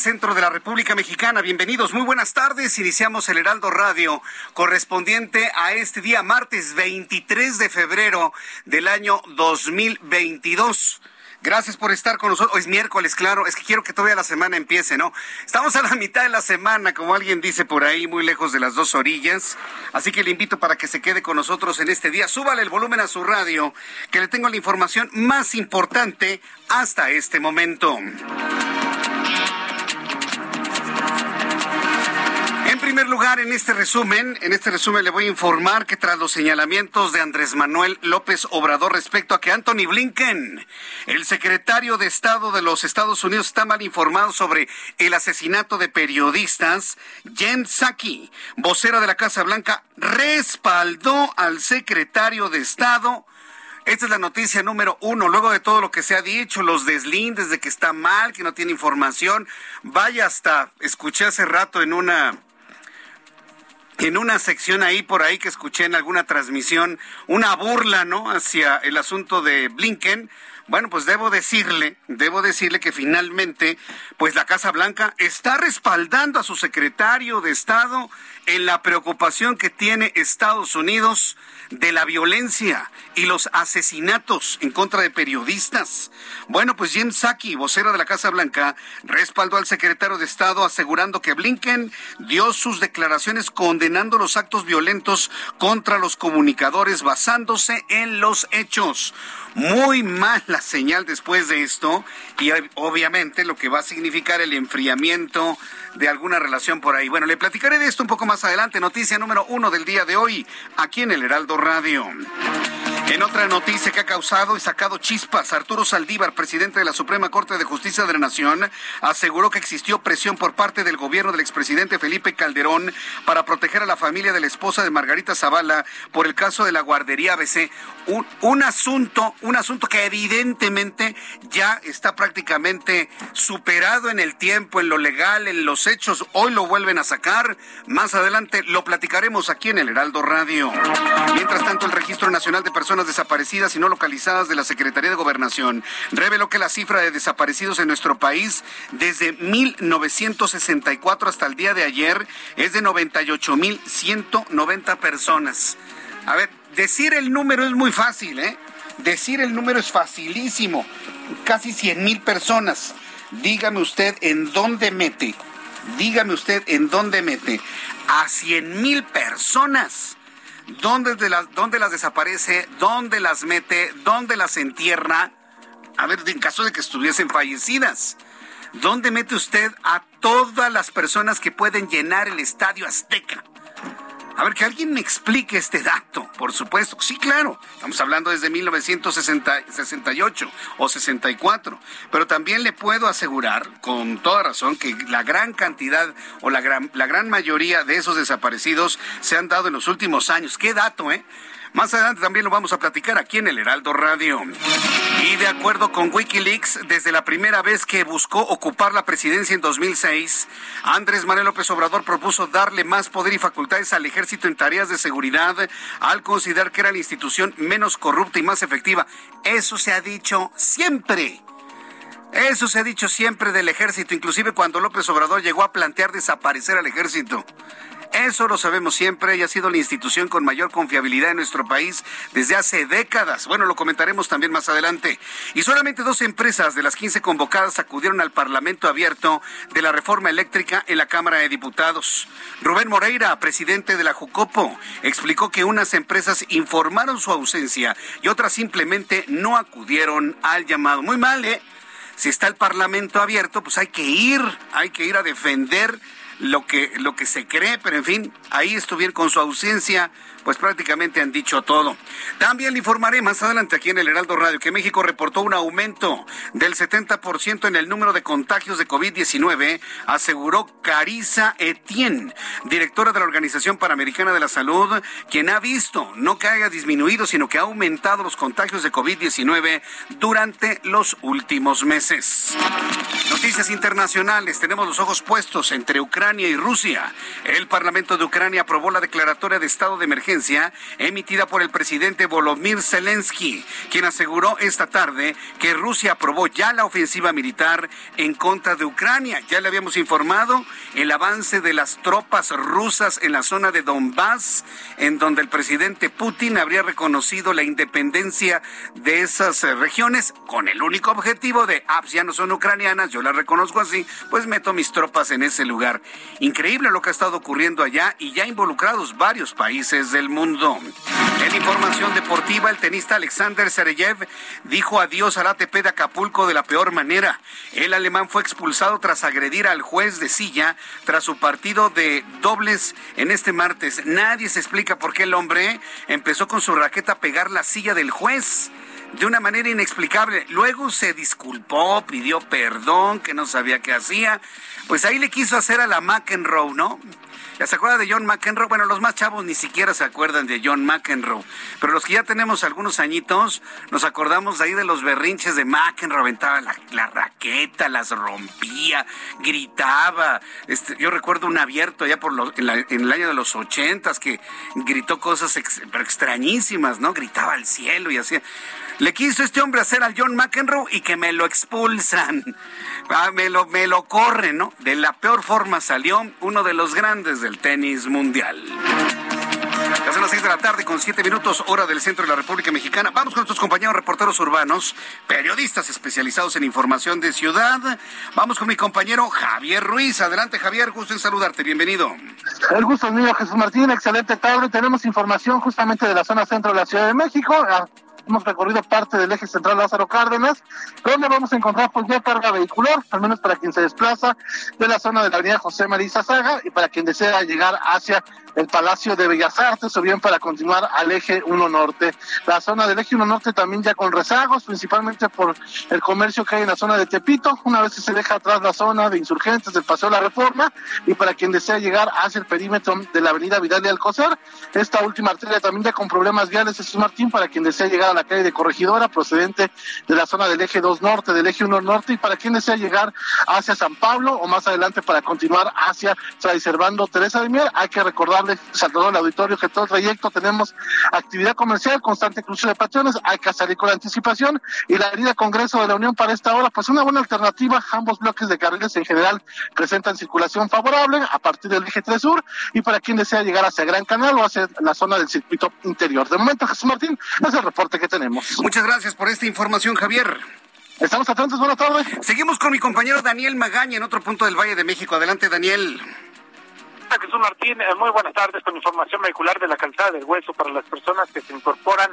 Centro de la República Mexicana. Bienvenidos, muy buenas tardes. Iniciamos el Heraldo Radio correspondiente a este día, martes 23 de febrero del año 2022. Gracias por estar con nosotros. Hoy es miércoles, claro. Es que quiero que todavía la semana empiece, ¿no? Estamos a la mitad de la semana, como alguien dice por ahí, muy lejos de las dos orillas. Así que le invito para que se quede con nosotros en este día. Súbale el volumen a su radio, que le tengo la información más importante hasta este momento. Primer lugar, en este resumen, en este resumen le voy a informar que tras los señalamientos de Andrés Manuel López Obrador respecto a que Anthony Blinken, el secretario de Estado de los Estados Unidos, está mal informado sobre el asesinato de periodistas, Jen Psaki, vocera de la Casa Blanca, respaldó al secretario de Estado esta es la noticia número uno. Luego de todo lo que se ha dicho, los deslindes de que está mal, que no tiene información, vaya hasta, escuché hace rato en una en una sección ahí por ahí que escuché en alguna transmisión una burla, ¿no? Hacia el asunto de Blinken. Bueno, pues debo decirle, debo decirle que finalmente, pues la Casa Blanca está respaldando a su secretario de Estado en la preocupación que tiene Estados Unidos de la violencia y los asesinatos en contra de periodistas. Bueno, pues Jim Psaki, vocero de la Casa Blanca, respaldó al secretario de Estado asegurando que Blinken dio sus declaraciones condenando los actos violentos contra los comunicadores basándose en los hechos. Muy mala señal después de esto y obviamente lo que va a significar el enfriamiento de alguna relación por ahí. Bueno, le platicaré de esto un poco más adelante. Noticia número uno del día de hoy, aquí en el Heraldo Radio. En otra noticia que ha causado y sacado chispas, Arturo Saldívar, presidente de la Suprema Corte de Justicia de la Nación, aseguró que existió presión por parte del gobierno del expresidente Felipe Calderón para proteger a la familia de la esposa de Margarita Zavala por el caso de la guardería ABC. Un, un asunto, un asunto que evidentemente ya está prácticamente superado en el tiempo, en lo legal, en los hechos. Hoy lo vuelven a sacar. Más adelante lo platicaremos aquí en el Heraldo Radio. Mientras tanto, el Registro Nacional de Personas desaparecidas y no localizadas de la Secretaría de Gobernación reveló que la cifra de desaparecidos en nuestro país desde 1964 hasta el día de ayer es de 98.190 personas. A ver, decir el número es muy fácil, ¿eh? Decir el número es facilísimo. Casi 100 mil personas. Dígame usted en dónde mete. Dígame usted en dónde mete. A 100 mil personas. ¿Dónde, de las, ¿Dónde las desaparece? ¿Dónde las mete? ¿Dónde las entierra? A ver, en caso de que estuviesen fallecidas. ¿Dónde mete usted a todas las personas que pueden llenar el estadio Azteca? A ver, que alguien me explique este dato, por supuesto. Sí, claro, estamos hablando desde 1968 o 64, pero también le puedo asegurar con toda razón que la gran cantidad o la gran, la gran mayoría de esos desaparecidos se han dado en los últimos años. ¿Qué dato, eh? Más adelante también lo vamos a platicar aquí en el Heraldo Radio. Y de acuerdo con Wikileaks, desde la primera vez que buscó ocupar la presidencia en 2006, Andrés Manuel López Obrador propuso darle más poder y facultades al ejército en tareas de seguridad al considerar que era la institución menos corrupta y más efectiva. Eso se ha dicho siempre. Eso se ha dicho siempre del ejército, inclusive cuando López Obrador llegó a plantear desaparecer al ejército. Eso lo sabemos siempre y ha sido la institución con mayor confiabilidad en nuestro país desde hace décadas. Bueno, lo comentaremos también más adelante. Y solamente dos empresas de las 15 convocadas acudieron al Parlamento abierto de la reforma eléctrica en la Cámara de Diputados. Rubén Moreira, presidente de la Jucopo, explicó que unas empresas informaron su ausencia y otras simplemente no acudieron al llamado. Muy mal, ¿eh? Si está el Parlamento abierto, pues hay que ir, hay que ir a defender lo que, lo que se cree, pero en fin, ahí estuvieron con su ausencia pues prácticamente han dicho todo. También le informaré más adelante aquí en el Heraldo Radio que México reportó un aumento del 70% en el número de contagios de COVID-19, aseguró Carisa Etienne, directora de la Organización Panamericana de la Salud, quien ha visto no que haya disminuido, sino que ha aumentado los contagios de COVID-19 durante los últimos meses. Noticias internacionales, tenemos los ojos puestos entre Ucrania y Rusia. El Parlamento de Ucrania aprobó la declaratoria de estado de emergencia emitida por el presidente Volodymyr Zelensky, quien aseguró esta tarde que Rusia aprobó ya la ofensiva militar en contra de Ucrania. Ya le habíamos informado el avance de las tropas rusas en la zona de Donbass, en donde el presidente Putin habría reconocido la independencia de esas regiones con el único objetivo de, ah, pues ya no son ucranianas, yo las reconozco así, pues meto mis tropas en ese lugar. Increíble lo que ha estado ocurriendo allá y ya involucrados varios países de del mundo. En información deportiva, el tenista Alexander Sereyev dijo adiós al ATP de Acapulco de la peor manera. El alemán fue expulsado tras agredir al juez de silla tras su partido de dobles en este martes. Nadie se explica por qué el hombre empezó con su raqueta a pegar la silla del juez de una manera inexplicable. Luego se disculpó, pidió perdón, que no sabía qué hacía. Pues ahí le quiso hacer a la McEnroe, ¿no? ¿Ya se acuerda de John McEnroe? Bueno, los más chavos ni siquiera se acuerdan de John McEnroe. Pero los que ya tenemos algunos añitos, nos acordamos ahí de los berrinches de McEnroe. Aventaba la, raqueta, las rompía, gritaba. Este, yo recuerdo un abierto ya por en, el año de los ochentas que gritó cosas extrañísimas, ¿no? Gritaba al cielo y hacía... Le quiso este hombre hacer al John McEnroe y que me lo expulsan. Ah, me, lo, me lo corren, ¿no? De la peor forma salió uno de los grandes del tenis mundial. Ya son las seis de la tarde con siete minutos, hora del centro de la República Mexicana. Vamos con nuestros compañeros reporteros urbanos, periodistas especializados en información de ciudad. Vamos con mi compañero Javier Ruiz. Adelante, Javier, gusto en saludarte. Bienvenido. El gusto es mío, Jesús Martín. Excelente tarde. Tenemos información justamente de la zona centro de la Ciudad de México. Hemos recorrido parte del eje central Lázaro Cárdenas, donde vamos a encontrar pues ya carga vehicular, al menos para quien se desplaza de la zona de la avenida José María Saga y para quien desea llegar hacia el Palacio de Bellas Artes o bien para continuar al eje 1 Norte. La zona del eje 1 Norte también ya con rezagos, principalmente por el comercio que hay en la zona de Tepito, una vez que se deja atrás la zona de insurgentes del Paseo de la Reforma y para quien desea llegar hacia el perímetro de la avenida Vidal de Alcocer, esta última arteria también ya con problemas viales, Jesús Martín, para quien desea llegar a la calle de Corregidora, procedente de la zona del eje 2 Norte, del eje 1 Norte y para quien desea llegar hacia San Pablo o más adelante para continuar hacia Fray Servando Teresa de Mier, hay que recordar Salvador, el auditorio, que todo el trayecto tenemos actividad comercial, constante cruce de patrones, hay que salir con la anticipación y la avenida Congreso de la Unión para esta hora, pues una buena alternativa, ambos bloques de carriles en general presentan circulación favorable a partir del eje 3 Sur y para quien desea llegar hacia Gran Canal o hacia la zona del circuito interior. De momento, Jesús Martín, es el reporte que tenemos. Muchas gracias por esta información, Javier. Estamos atentos, buenas tardes. Seguimos con mi compañero Daniel Magaña en otro punto del Valle de México. Adelante, Daniel. Jesús Martín, eh, muy buenas tardes con información vehicular de la calzada del hueso para las personas que se incorporan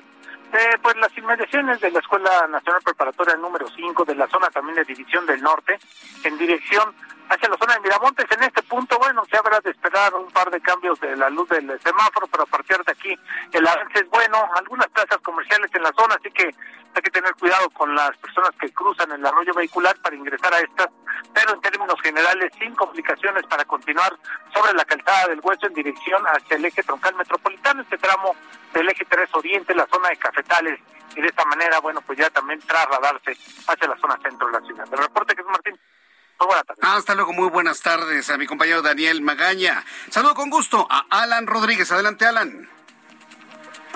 eh, pues las inmediaciones de la Escuela Nacional Preparatoria número 5 de la zona también de División del Norte en dirección hacia la zona de Miramontes. En este punto, bueno, se habrá de esperar un par de cambios de la luz del semáforo, pero a partir de aquí el avance es bueno. Algunas plazas comerciales en la zona, así que hay que tener cuidado con las personas que cruzan el arroyo vehicular para ingresar a estas, pero en términos generales sin complicaciones para continuar sobre la calzada del Hueso en dirección hacia el eje troncal metropolitano, este tramo del eje 3 Oriente, la zona de Cafetales, y de esta manera, bueno, pues ya también trasladarse hacia la zona centro de la ciudad. El reporte que es Martín. Muy buenas tardes. hasta luego, muy buenas tardes a mi compañero Daniel Magaña. Saludo con gusto a Alan Rodríguez. Adelante, Alan.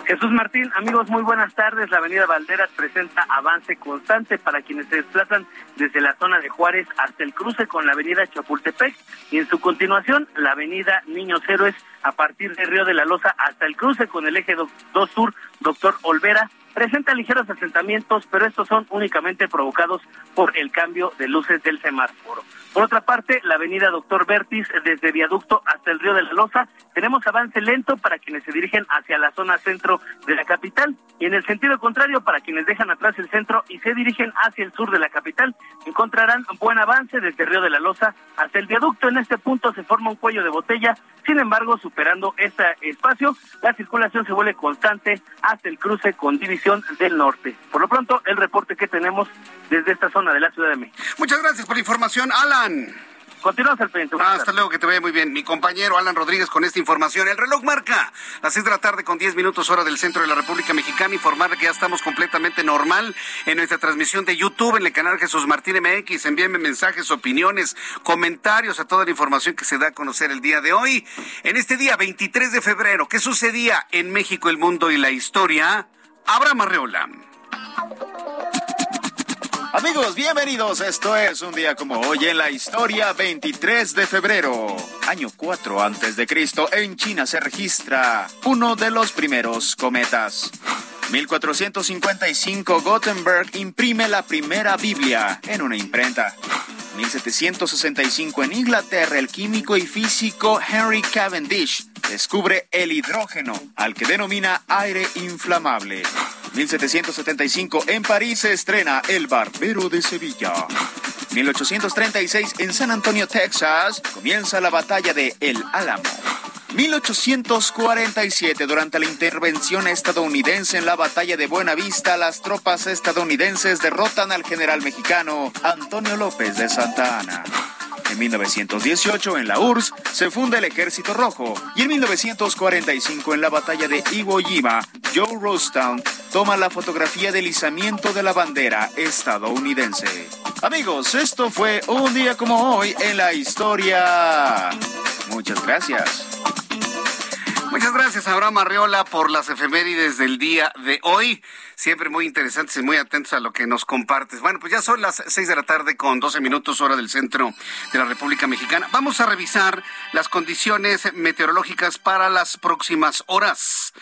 Jesús Martín, amigos, muy buenas tardes. La avenida Valderas presenta avance constante para quienes se desplazan desde la zona de Juárez hasta el cruce con la avenida Chapultepec y en su continuación la avenida Niños Héroes a partir de Río de la Loza hasta el cruce con el eje 2 Sur, Doctor Olvera. Presenta ligeros asentamientos, pero estos son únicamente provocados por el cambio de luces del semáforo. Por otra parte, la avenida Doctor Vertis, desde Viaducto hasta el Río de la Loza, tenemos avance lento para quienes se dirigen hacia la zona centro de la capital y en el sentido contrario, para quienes dejan atrás el centro y se dirigen hacia el sur de la capital, encontrarán buen avance desde Río de la Loza hasta el viaducto. En este punto se forma un cuello de botella, sin embargo, superando este espacio, la circulación se vuelve constante hasta el cruce con División del Norte. Por lo pronto, el reporte que tenemos desde esta zona de la Ciudad de México. Muchas gracias por la información, Alan. Continuamos al frente. hasta luego, que te vaya muy bien. Mi compañero Alan Rodríguez con esta información. El reloj marca las 6 de la tarde con 10 minutos hora del centro de la República Mexicana. Informar que ya estamos completamente normal en nuestra transmisión de YouTube en el canal Jesús Martín MX. Envíenme mensajes, opiniones, comentarios a toda la información que se da a conocer el día de hoy. En este día 23 de febrero, ¿qué sucedía en México, el mundo y la historia? Abraham Arreola. Amigos, bienvenidos. Esto es un día como hoy en la historia, 23 de febrero, año 4 antes de Cristo. En China se registra uno de los primeros cometas. 1455 Gutenberg imprime la primera Biblia en una imprenta. 1765 en Inglaterra el químico y físico Henry Cavendish descubre el hidrógeno, al que denomina aire inflamable. 1775 en París se estrena El Barbero de Sevilla. 1836 en San Antonio, Texas, comienza la batalla de El Álamo. 1847, durante la intervención estadounidense en la batalla de Buena Vista, las tropas estadounidenses derrotan al general mexicano Antonio López de Santa Ana. En 1918, en la URSS, se funda el Ejército Rojo y en 1945, en la batalla de Iwo Jima, Joe Rostown toma la fotografía del izamiento de la bandera estadounidense. Amigos, esto fue un día como hoy en la historia. Muchas gracias. Muchas gracias, Abraham Arreola, por las efemérides del día de hoy. Siempre muy interesantes y muy atentos a lo que nos compartes. Bueno, pues ya son las seis de la tarde con 12 minutos hora del centro de la República Mexicana. Vamos a revisar las condiciones meteorológicas para las próximas horas.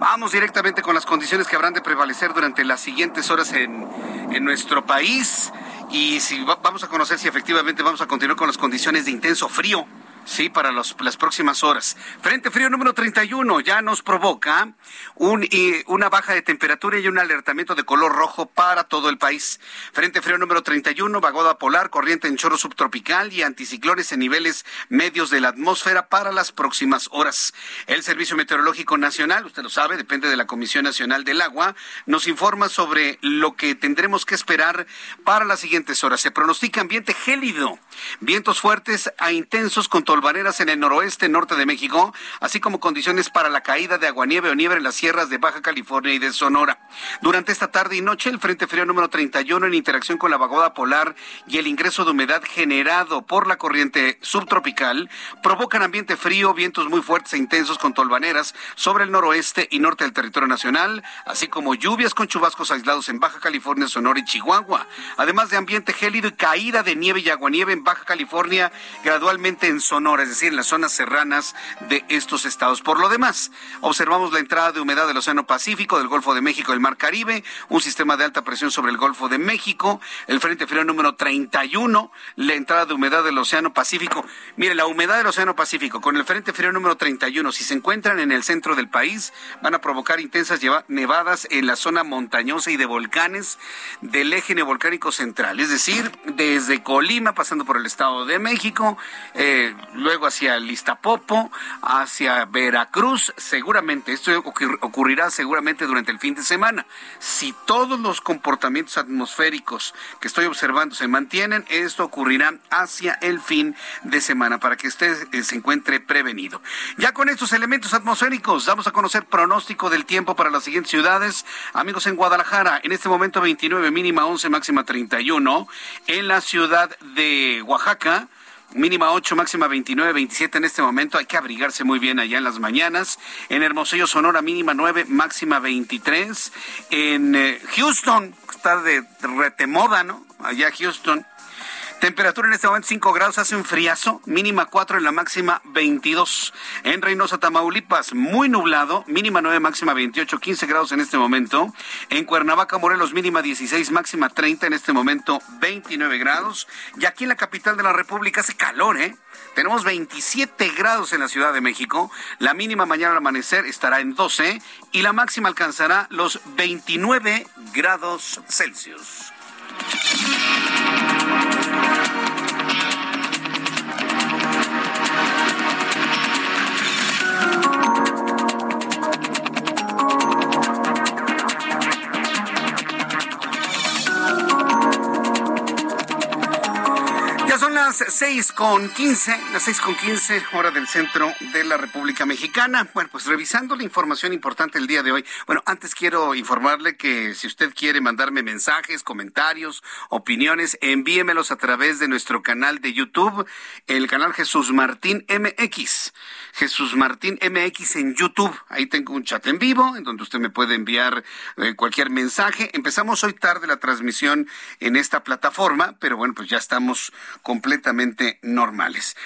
Vamos directamente con las condiciones que habrán de prevalecer durante las siguientes horas en, en nuestro país. Y si vamos a conocer si efectivamente vamos a continuar con las condiciones de intenso frío Sí, para las próximas horas. Frente frío número 31 ya nos provoca un, una baja de temperatura y un alertamiento de color rojo para todo el país. Frente frío número 31, vagoda polar, corriente en chorro subtropical y anticiclones en niveles medios de la atmósfera para las próximas horas. El Servicio Meteorológico Nacional, usted lo sabe, depende de la Comisión Nacional del Agua, nos informa sobre lo que tendremos que esperar para las siguientes horas. Se pronostica ambiente gélido, vientos fuertes a intensos con tolvaneras en el noroeste, norte de México, así como condiciones para la caída de aguanieve o nieve en las sierras de Baja California y de Sonora. Durante esta tarde y noche, el Frente Frío número 31 en interacción con la vagoda polar y el ingreso de humedad generado por la corriente subtropical provocan ambiente frío, vientos muy fuertes e intensos con tolvaneras sobre el noroeste y norte del territorio nacional, así como lluvias con chubascos aislados en Baja California, Sonora y Chihuahua, además de ambiente gélido y caída de nieve y aguanieve en Baja California, gradualmente en Sonora Sonora, es decir, en las zonas serranas de estos estados. Por lo demás, observamos la entrada de humedad del Océano Pacífico, del Golfo de México, del Mar Caribe, un sistema de alta presión sobre el Golfo de México, el Frente Frío número 31, la entrada de humedad del Océano Pacífico. Mire, la humedad del Océano Pacífico con el Frente Frío número 31, si se encuentran en el centro del país, van a provocar intensas nevadas en la zona montañosa y de volcanes del eje neovolcánico central, es decir, desde Colima, pasando por el Estado de México, eh, luego hacia el Iztapopo, hacia Veracruz, seguramente, esto ocurrirá seguramente durante el fin de semana. Si todos los comportamientos atmosféricos que estoy observando se mantienen, esto ocurrirá hacia el fin de semana para que usted eh, se encuentre prevenido. Ya con estos elementos atmosféricos, vamos a conocer pronóstico del tiempo para las siguientes ciudades. Amigos en Guadalajara, en este momento 29, mínima 11, máxima 31. En la ciudad de Oaxaca, mínima 8, máxima 29, 27 en este momento. Hay que abrigarse muy bien allá en las mañanas. En Hermosillo, Sonora, mínima 9, máxima 23. En eh, Houston, está de retemoda, ¿no? Allá Houston, Temperatura en este momento 5 grados, hace un friazo, mínima 4 en la máxima 22. En Reynosa, Tamaulipas, muy nublado, mínima 9, máxima 28, 15 grados en este momento. En Cuernavaca, Morelos, mínima 16, máxima 30, en este momento 29 grados. Y aquí en la capital de la República hace calor, ¿eh? Tenemos 27 grados en la Ciudad de México. La mínima mañana al amanecer estará en 12 y la máxima alcanzará los 29 grados Celsius. Las seis con quince, las seis con quince, hora del centro de la República Mexicana. Bueno, pues revisando la información importante el día de hoy. Bueno, antes quiero informarle que si usted quiere mandarme mensajes, comentarios, opiniones, envíemelos a través de nuestro canal de YouTube, el canal Jesús Martín MX. Jesús Martín MX en YouTube. Ahí tengo un chat en vivo en donde usted me puede enviar eh, cualquier mensaje. Empezamos hoy tarde la transmisión en esta plataforma, pero bueno, pues ya estamos completamente normales.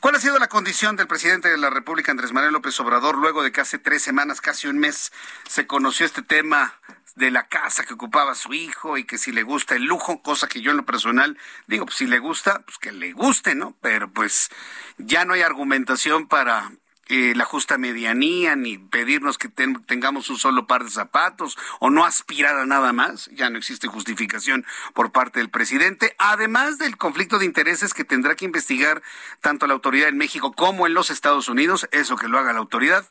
¿Cuál ha sido la condición del presidente de la República, Andrés Manuel López Obrador, luego de que hace tres semanas, casi un mes, se conoció este tema de la casa que ocupaba su hijo y que si le gusta el lujo, cosa que yo en lo personal digo, pues si le gusta, pues que le guste, ¿no? Pero pues ya no hay argumentación para eh, la justa medianía, ni pedirnos que tengamos un solo par de zapatos o no aspirar a nada más. Ya no existe justificación por parte del presidente, además del conflicto de intereses que tendrá que investigar tanto la autoridad en México como en los Estados Unidos, eso que lo haga la autoridad.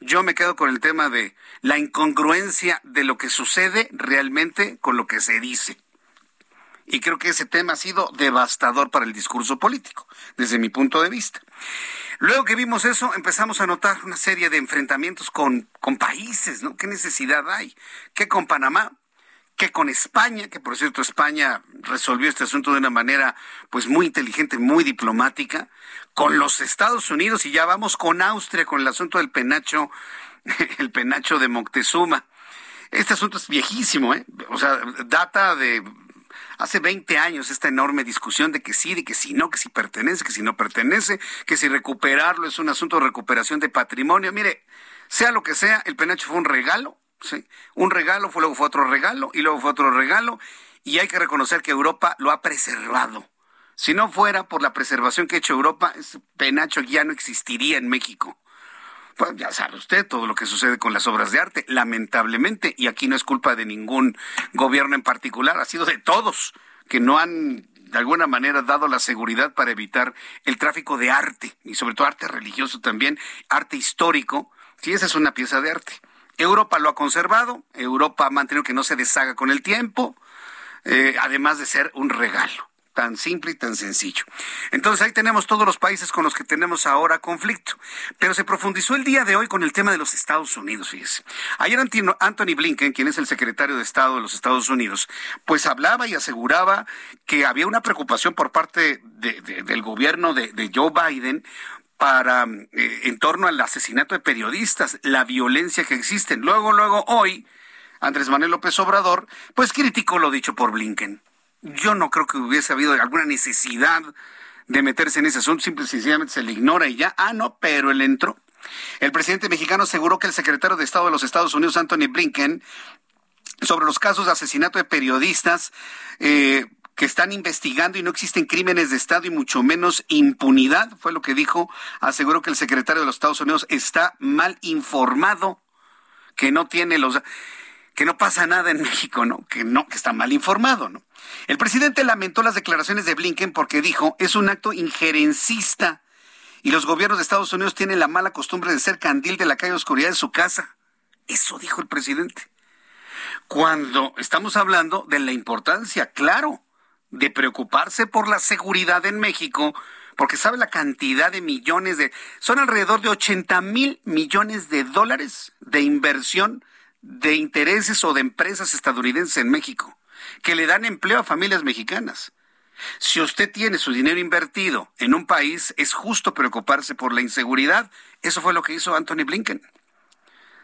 Yo me quedo con el tema de la incongruencia de lo que sucede realmente con lo que se dice. Y creo que ese tema ha sido devastador para el discurso político, desde mi punto de vista. Luego que vimos eso, empezamos a notar una serie de enfrentamientos con, con países, ¿no? ¿Qué necesidad hay? ¿Qué con Panamá? ¿Qué con España? Que por cierto, España resolvió este asunto de una manera pues muy inteligente, muy diplomática. Con los Estados Unidos y ya vamos con Austria, con el asunto del penacho, el penacho de Moctezuma. Este asunto es viejísimo, ¿eh? O sea, data de hace 20 años esta enorme discusión de que sí, de que si no, que si pertenece, que si no pertenece, que si recuperarlo es un asunto de recuperación de patrimonio. Mire, sea lo que sea, el penacho fue un regalo, ¿sí? Un regalo, fue, luego fue otro regalo y luego fue otro regalo y hay que reconocer que Europa lo ha preservado. Si no fuera por la preservación que ha hecho Europa, ese penacho ya no existiría en México. Pues ya sabe usted todo lo que sucede con las obras de arte, lamentablemente, y aquí no es culpa de ningún gobierno en particular, ha sido de todos que no han de alguna manera dado la seguridad para evitar el tráfico de arte, y sobre todo arte religioso también, arte histórico, si esa es una pieza de arte. Europa lo ha conservado, Europa ha mantenido que no se deshaga con el tiempo, eh, además de ser un regalo tan simple y tan sencillo. Entonces ahí tenemos todos los países con los que tenemos ahora conflicto. Pero se profundizó el día de hoy con el tema de los Estados Unidos, fíjese. Ayer Anthony Blinken, quien es el secretario de Estado de los Estados Unidos, pues hablaba y aseguraba que había una preocupación por parte del gobierno de, Joe Biden para eh, en torno al asesinato de periodistas, la violencia que existe. Luego, luego, hoy, Andrés Manuel López Obrador, pues criticó lo dicho por Blinken yo no creo que hubiese habido alguna necesidad de meterse en ese asunto, simple y sencillamente se le ignora y ya, ah, no, pero él entró. El presidente mexicano aseguró que el secretario de Estado de los Estados Unidos, Anthony Blinken, sobre los casos de asesinato de periodistas, eh, que están investigando y no existen crímenes de Estado y mucho menos impunidad, fue lo que dijo. Aseguró que el secretario de los Estados Unidos está mal informado, que no tiene los que no pasa nada en México, ¿no? Que no, que está mal informado, ¿no? El presidente lamentó las declaraciones de Blinken porque dijo, es un acto injerencista y los gobiernos de Estados Unidos tienen la mala costumbre de ser candil de la calle oscuridad de su casa. Eso dijo el presidente. Cuando estamos hablando de la importancia, claro, de preocuparse por la seguridad en México, porque sabe la cantidad de millones de... Son alrededor de 80 mil millones de dólares de inversión de intereses o de empresas estadounidenses en México, que le dan empleo a familias mexicanas. Si usted tiene su dinero invertido en un país, es justo preocuparse por la inseguridad. Eso fue lo que hizo Anthony Blinken.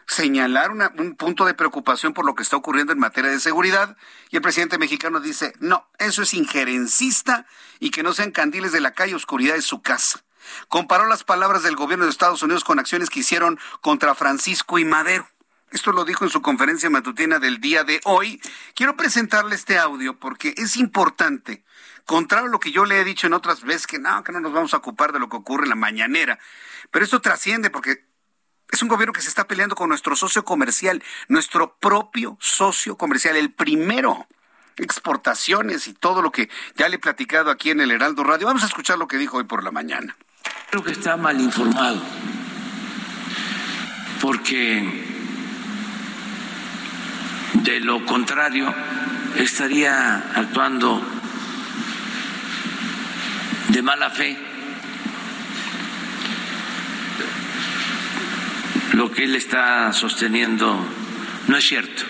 Señalar un punto de preocupación por lo que está ocurriendo en materia de seguridad y el presidente mexicano dice, no, eso es injerencista y que no sean candiles de la calle oscuridad de su casa. Comparó las palabras del gobierno de Estados Unidos con acciones que hicieron contra Francisco y Madero. Esto lo dijo en su conferencia matutina del día de hoy. Quiero presentarle este audio porque es importante. Contrario a lo que yo le he dicho en otras veces, que no, que no nos vamos a ocupar de lo que ocurre en la mañanera. Pero esto trasciende porque es un gobierno que se está peleando con nuestro socio comercial, nuestro propio socio comercial, el primero. Exportaciones y todo lo que ya le he platicado aquí en el Heraldo Radio. Vamos a escuchar lo que dijo hoy por la mañana. Creo que está mal informado. Porque de lo contrario, estaría actuando de mala fe. Lo que él está sosteniendo no es cierto.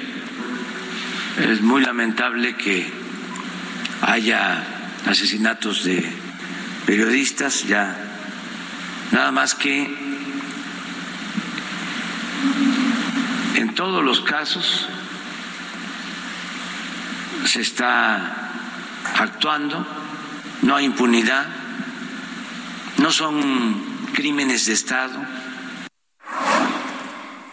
Es muy lamentable que haya asesinatos de periodistas, ya nada más que en todos los casos se está actuando, no hay impunidad, no son crímenes de Estado.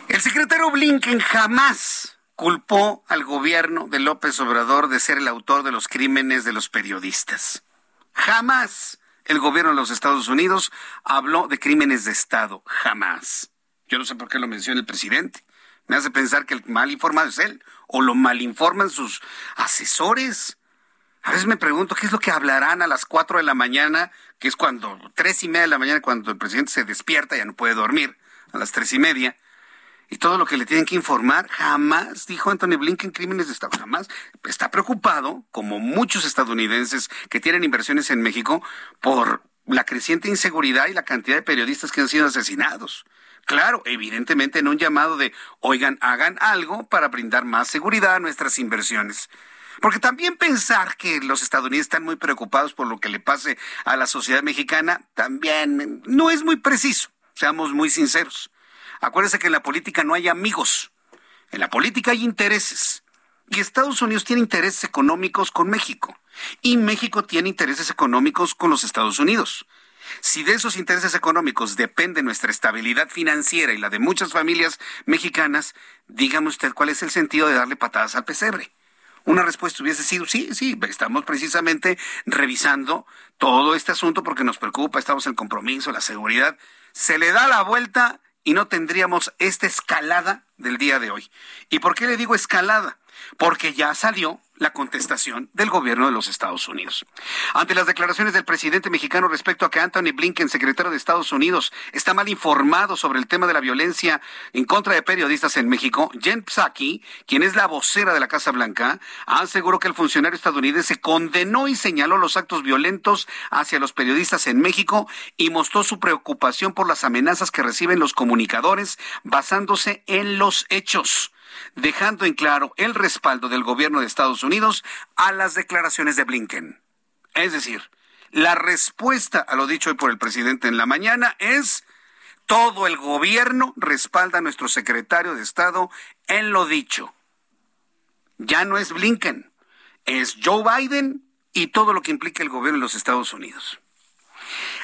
El secretario Blinken jamás culpó al gobierno de López Obrador de ser el autor de los crímenes de los periodistas. Jamás el gobierno de los Estados Unidos habló de crímenes de Estado. Jamás. Yo no sé por qué lo menciona el presidente. Me hace pensar que el mal informado es él o lo malinforman sus asesores. A veces me pregunto qué es lo que hablarán a las cuatro de la mañana, que es cuando, tres y media de la mañana, cuando el presidente se despierta, ya no puede dormir, a las tres y media. Y todo lo que le tienen que informar, jamás, dijo Anthony Blinken, crímenes de Estado, jamás. Está preocupado, como muchos estadounidenses que tienen inversiones en México, por la creciente inseguridad y la cantidad de periodistas que han sido asesinados. Claro, evidentemente en un llamado de, oigan, hagan algo para brindar más seguridad a nuestras inversiones. Porque también pensar que los estadounidenses están muy preocupados por lo que le pase a la sociedad mexicana también no es muy preciso, seamos muy sinceros. Acuérdense que en la política no hay amigos, en la política hay intereses. Y Estados Unidos tiene intereses económicos con México. Y México tiene intereses económicos con los Estados Unidos. Si de esos intereses económicos depende nuestra estabilidad financiera y la de muchas familias mexicanas, dígame usted cuál es el sentido de darle patadas al pesebre. Una respuesta hubiese sido, sí, sí, estamos precisamente revisando todo este asunto porque nos preocupa, estamos en compromiso, la seguridad. Se le da la vuelta y no tendríamos esta escalada del día de hoy. ¿Y por qué le digo escalada? Porque ya salió la contestación del gobierno de los Estados Unidos. Ante las declaraciones del presidente mexicano respecto a que Anthony Blinken, secretario de Estados Unidos, está mal informado sobre el tema de la violencia en contra de periodistas en México, Jen Psaki, quien es la vocera de la Casa Blanca, aseguró que el funcionario estadounidense condenó y señaló los actos violentos hacia los periodistas en México y mostró su preocupación por las amenazas que reciben los comunicadores basándose en los hechos dejando en claro el respaldo del gobierno de Estados Unidos a las declaraciones de Blinken. Es decir, la respuesta a lo dicho hoy por el presidente en la mañana es todo el gobierno respalda a nuestro secretario de Estado en lo dicho. Ya no es Blinken, es Joe Biden y todo lo que implica el gobierno de los Estados Unidos.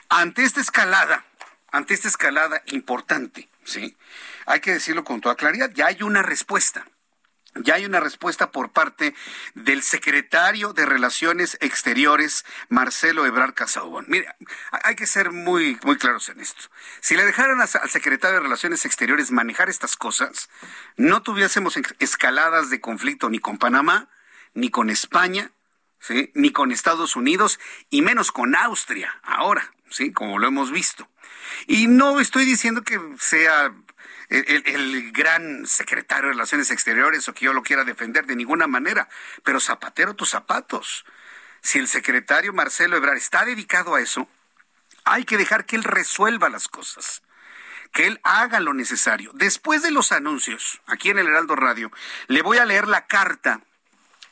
Ante esta escalada, ante esta escalada importante, ¿sí? Hay que decirlo con toda claridad, ya hay una respuesta. Ya hay una respuesta por parte del secretario de Relaciones Exteriores, Marcelo Ebrard Casaubon. Mira, hay que ser muy, muy claros en esto. Si le dejaran al secretario de Relaciones Exteriores manejar estas cosas, no tuviésemos escaladas de conflicto ni con Panamá, ni con España, ni con Estados Unidos, y menos con Austria, ahora, ¿sí? como lo hemos visto. Y no estoy diciendo que sea el, gran secretario de Relaciones Exteriores o que yo lo quiera defender de ninguna manera, pero zapatero tus zapatos. Si el secretario Marcelo Ebrard está dedicado a eso, hay que dejar que él resuelva las cosas que él haga lo necesario. Después de los anuncios, aquí en el Heraldo Radio, le voy a leer la carta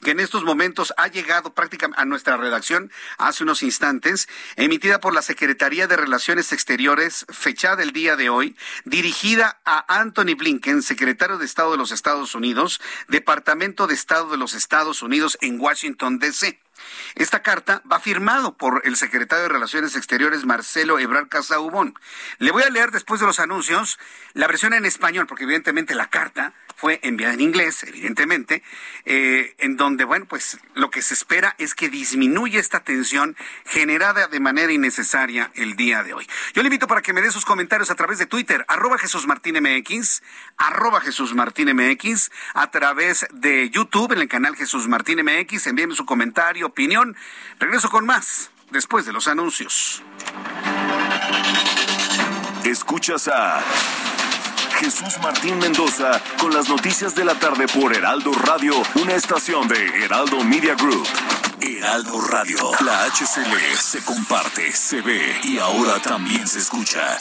que en estos momentos ha llegado prácticamente a nuestra redacción hace unos instantes, emitida por la Secretaría de Relaciones Exteriores, fechada el día de hoy, dirigida a Anthony Blinken, secretario de Estado de los Estados Unidos, Departamento de Estado de los Estados Unidos en Washington, D.C. Esta carta va firmado por el secretario de Relaciones Exteriores Marcelo Ebrard Casaubon. Le voy a leer después de los anuncios la versión en español, porque evidentemente la carta fue enviada en inglés, evidentemente, eh, en donde, bueno, pues lo que se espera es que disminuya esta tensión generada de manera innecesaria el día de hoy. Yo le invito para que me dé sus comentarios a través de Twitter, arroba Jesús Martín MX, arroba Jesús Martín MX, a través de YouTube, en el canal Jesús Martín MX, envíenme su comentario, opinión. Regreso con más después de los anuncios. Escuchas a Jesús Martín Mendoza con las noticias de la tarde por Heraldo Radio, una estación de Heraldo Media Group. Heraldo Radio, la HCL se comparte, se ve y ahora también se escucha.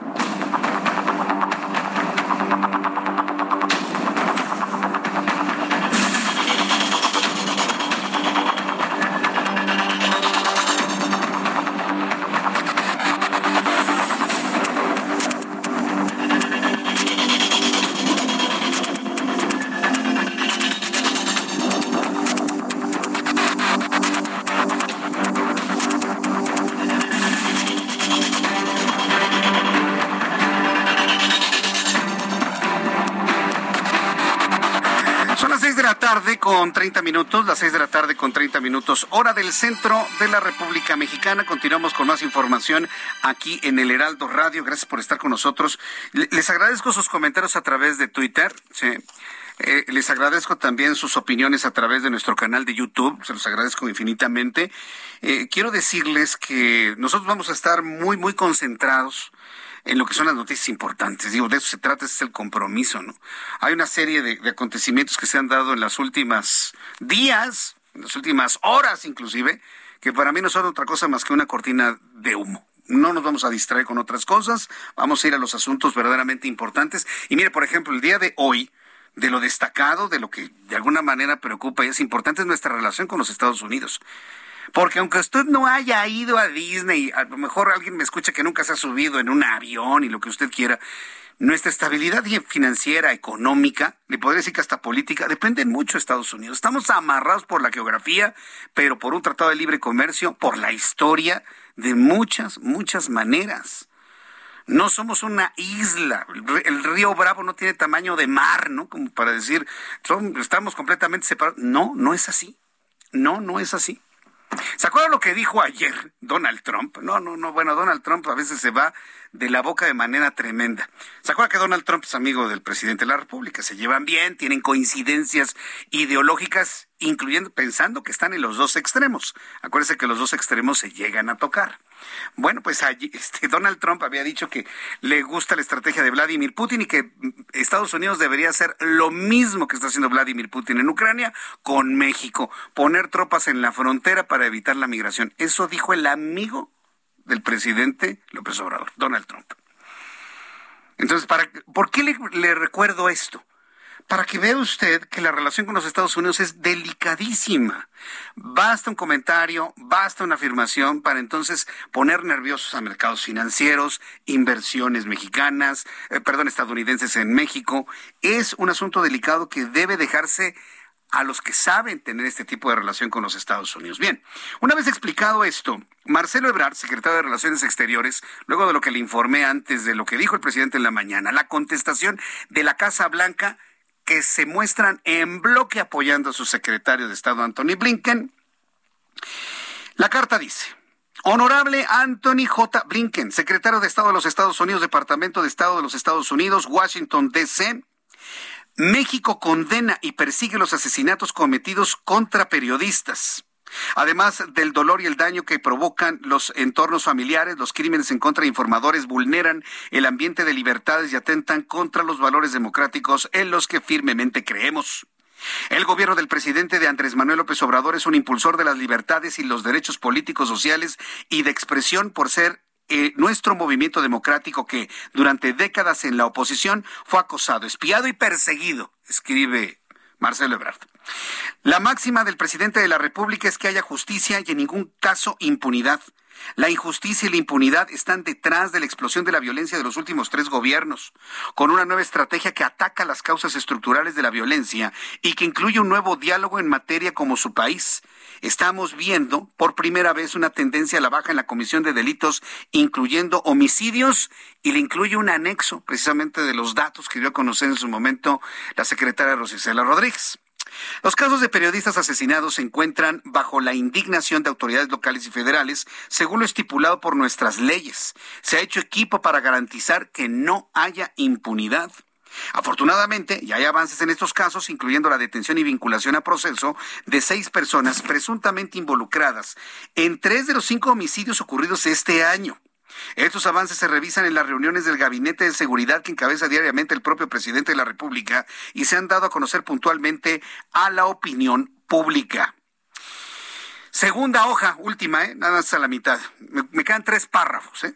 Minutos, las 6 de la tarde con 30 minutos, hora del centro de la República Mexicana. Continuamos con más información aquí en el Heraldo Radio. Gracias por estar con nosotros. Les agradezco sus comentarios a través de Twitter. Eh, les agradezco también sus opiniones a través de nuestro canal de YouTube. Se los agradezco infinitamente. Eh, quiero decirles que nosotros vamos a estar muy, muy concentrados en lo que son las noticias importantes. Digo, de eso se trata, ese es el compromiso, ¿no? Hay una serie de, acontecimientos que se han dado en las últimas días, en las últimas horas inclusive, que para mí no son otra cosa más que una cortina de humo. No nos vamos a distraer con otras cosas, vamos a ir a los asuntos verdaderamente importantes. Y mire, por ejemplo, el día de hoy, de lo destacado, de lo que de alguna manera preocupa y es importante es nuestra relación con los Estados Unidos. Porque aunque usted no haya ido a Disney, a lo mejor alguien me escucha que nunca se ha subido en un avión y lo que usted quiera, nuestra estabilidad financiera, económica, le podría decir que hasta política, depende mucho de Estados Unidos. Estamos amarrados por la geografía, pero por un tratado de libre comercio, por la historia, de muchas, muchas maneras. No somos una isla. El río Bravo no tiene tamaño de mar, ¿no? Como para decir, estamos completamente separados. No, no es así. No, no es así. ¿Se acuerdan lo que dijo ayer Donald Trump? No, no, no, bueno, Donald Trump a veces se va de la boca de manera tremenda. ¿Se acuerdan que Donald Trump es amigo del presidente de la República? Se llevan bien, tienen coincidencias ideológicas, incluyendo pensando que están en los dos extremos. Acuérdense que los dos extremos se llegan a tocar. Bueno, pues allí, este, Donald Trump había dicho que le gusta la estrategia de Vladimir Putin y que Estados Unidos debería hacer lo mismo que está haciendo Vladimir Putin en Ucrania con México, poner tropas en la frontera para evitar la migración. Eso dijo el amigo del presidente López Obrador, Donald Trump. Entonces, ¿para, ¿por qué le recuerdo esto? Para que vea usted que la relación con los Estados Unidos es delicadísima. Basta un comentario, basta una afirmación para entonces poner nerviosos a mercados financieros, inversiones mexicanas, eh, perdón, estadounidenses en México. Es un asunto delicado que debe dejarse a los que saben tener este tipo de relación con los Estados Unidos. Bien, una vez explicado esto, Marcelo Ebrard, secretario de Relaciones Exteriores, luego de lo que le informé antes de lo que dijo el presidente en la mañana, la contestación de la Casa Blanca que se muestran en bloque apoyando a su secretario de Estado, Anthony Blinken. La carta dice, Honorable Anthony J. Blinken, secretario de Estado de los Estados Unidos, Departamento de Estado de los Estados Unidos, Washington, D.C., México condena y persigue los asesinatos cometidos contra periodistas. Además del dolor y el daño que provocan los entornos familiares, los crímenes en contra de informadores vulneran el ambiente de libertades y atentan contra los valores democráticos en los que firmemente creemos. El gobierno del presidente de Andrés Manuel López Obrador es un impulsor de las libertades y los derechos políticos, sociales y de expresión por ser eh, nuestro movimiento democrático que durante décadas en la oposición fue acosado, espiado y perseguido, escribe Marcelo Ebrard. La máxima del presidente de la República es que haya justicia y en ningún caso impunidad. La injusticia y la impunidad están detrás de la explosión de la violencia de los últimos tres gobiernos, con una nueva estrategia que ataca las causas estructurales de la violencia y que incluye un nuevo diálogo en materia como su país. Estamos viendo por primera vez una tendencia a la baja en la comisión de delitos, incluyendo homicidios, y le incluye un anexo precisamente de los datos que dio a conocer en su momento la secretaria Rosicela Rodríguez. Los casos de periodistas asesinados se encuentran bajo la indignación de autoridades locales y federales, según lo estipulado por nuestras leyes. Se ha hecho equipo para garantizar que no haya impunidad. Afortunadamente, ya hay avances en estos casos, incluyendo la detención y vinculación a proceso de seis personas presuntamente involucradas en tres de los cinco homicidios ocurridos este año. Estos avances se revisan en las reuniones del Gabinete de Seguridad que encabeza diariamente el propio presidente de la República y se han dado a conocer puntualmente a la opinión pública. Segunda hoja, última, ¿eh? nada más a la mitad. Me, me quedan tres párrafos. ¿eh?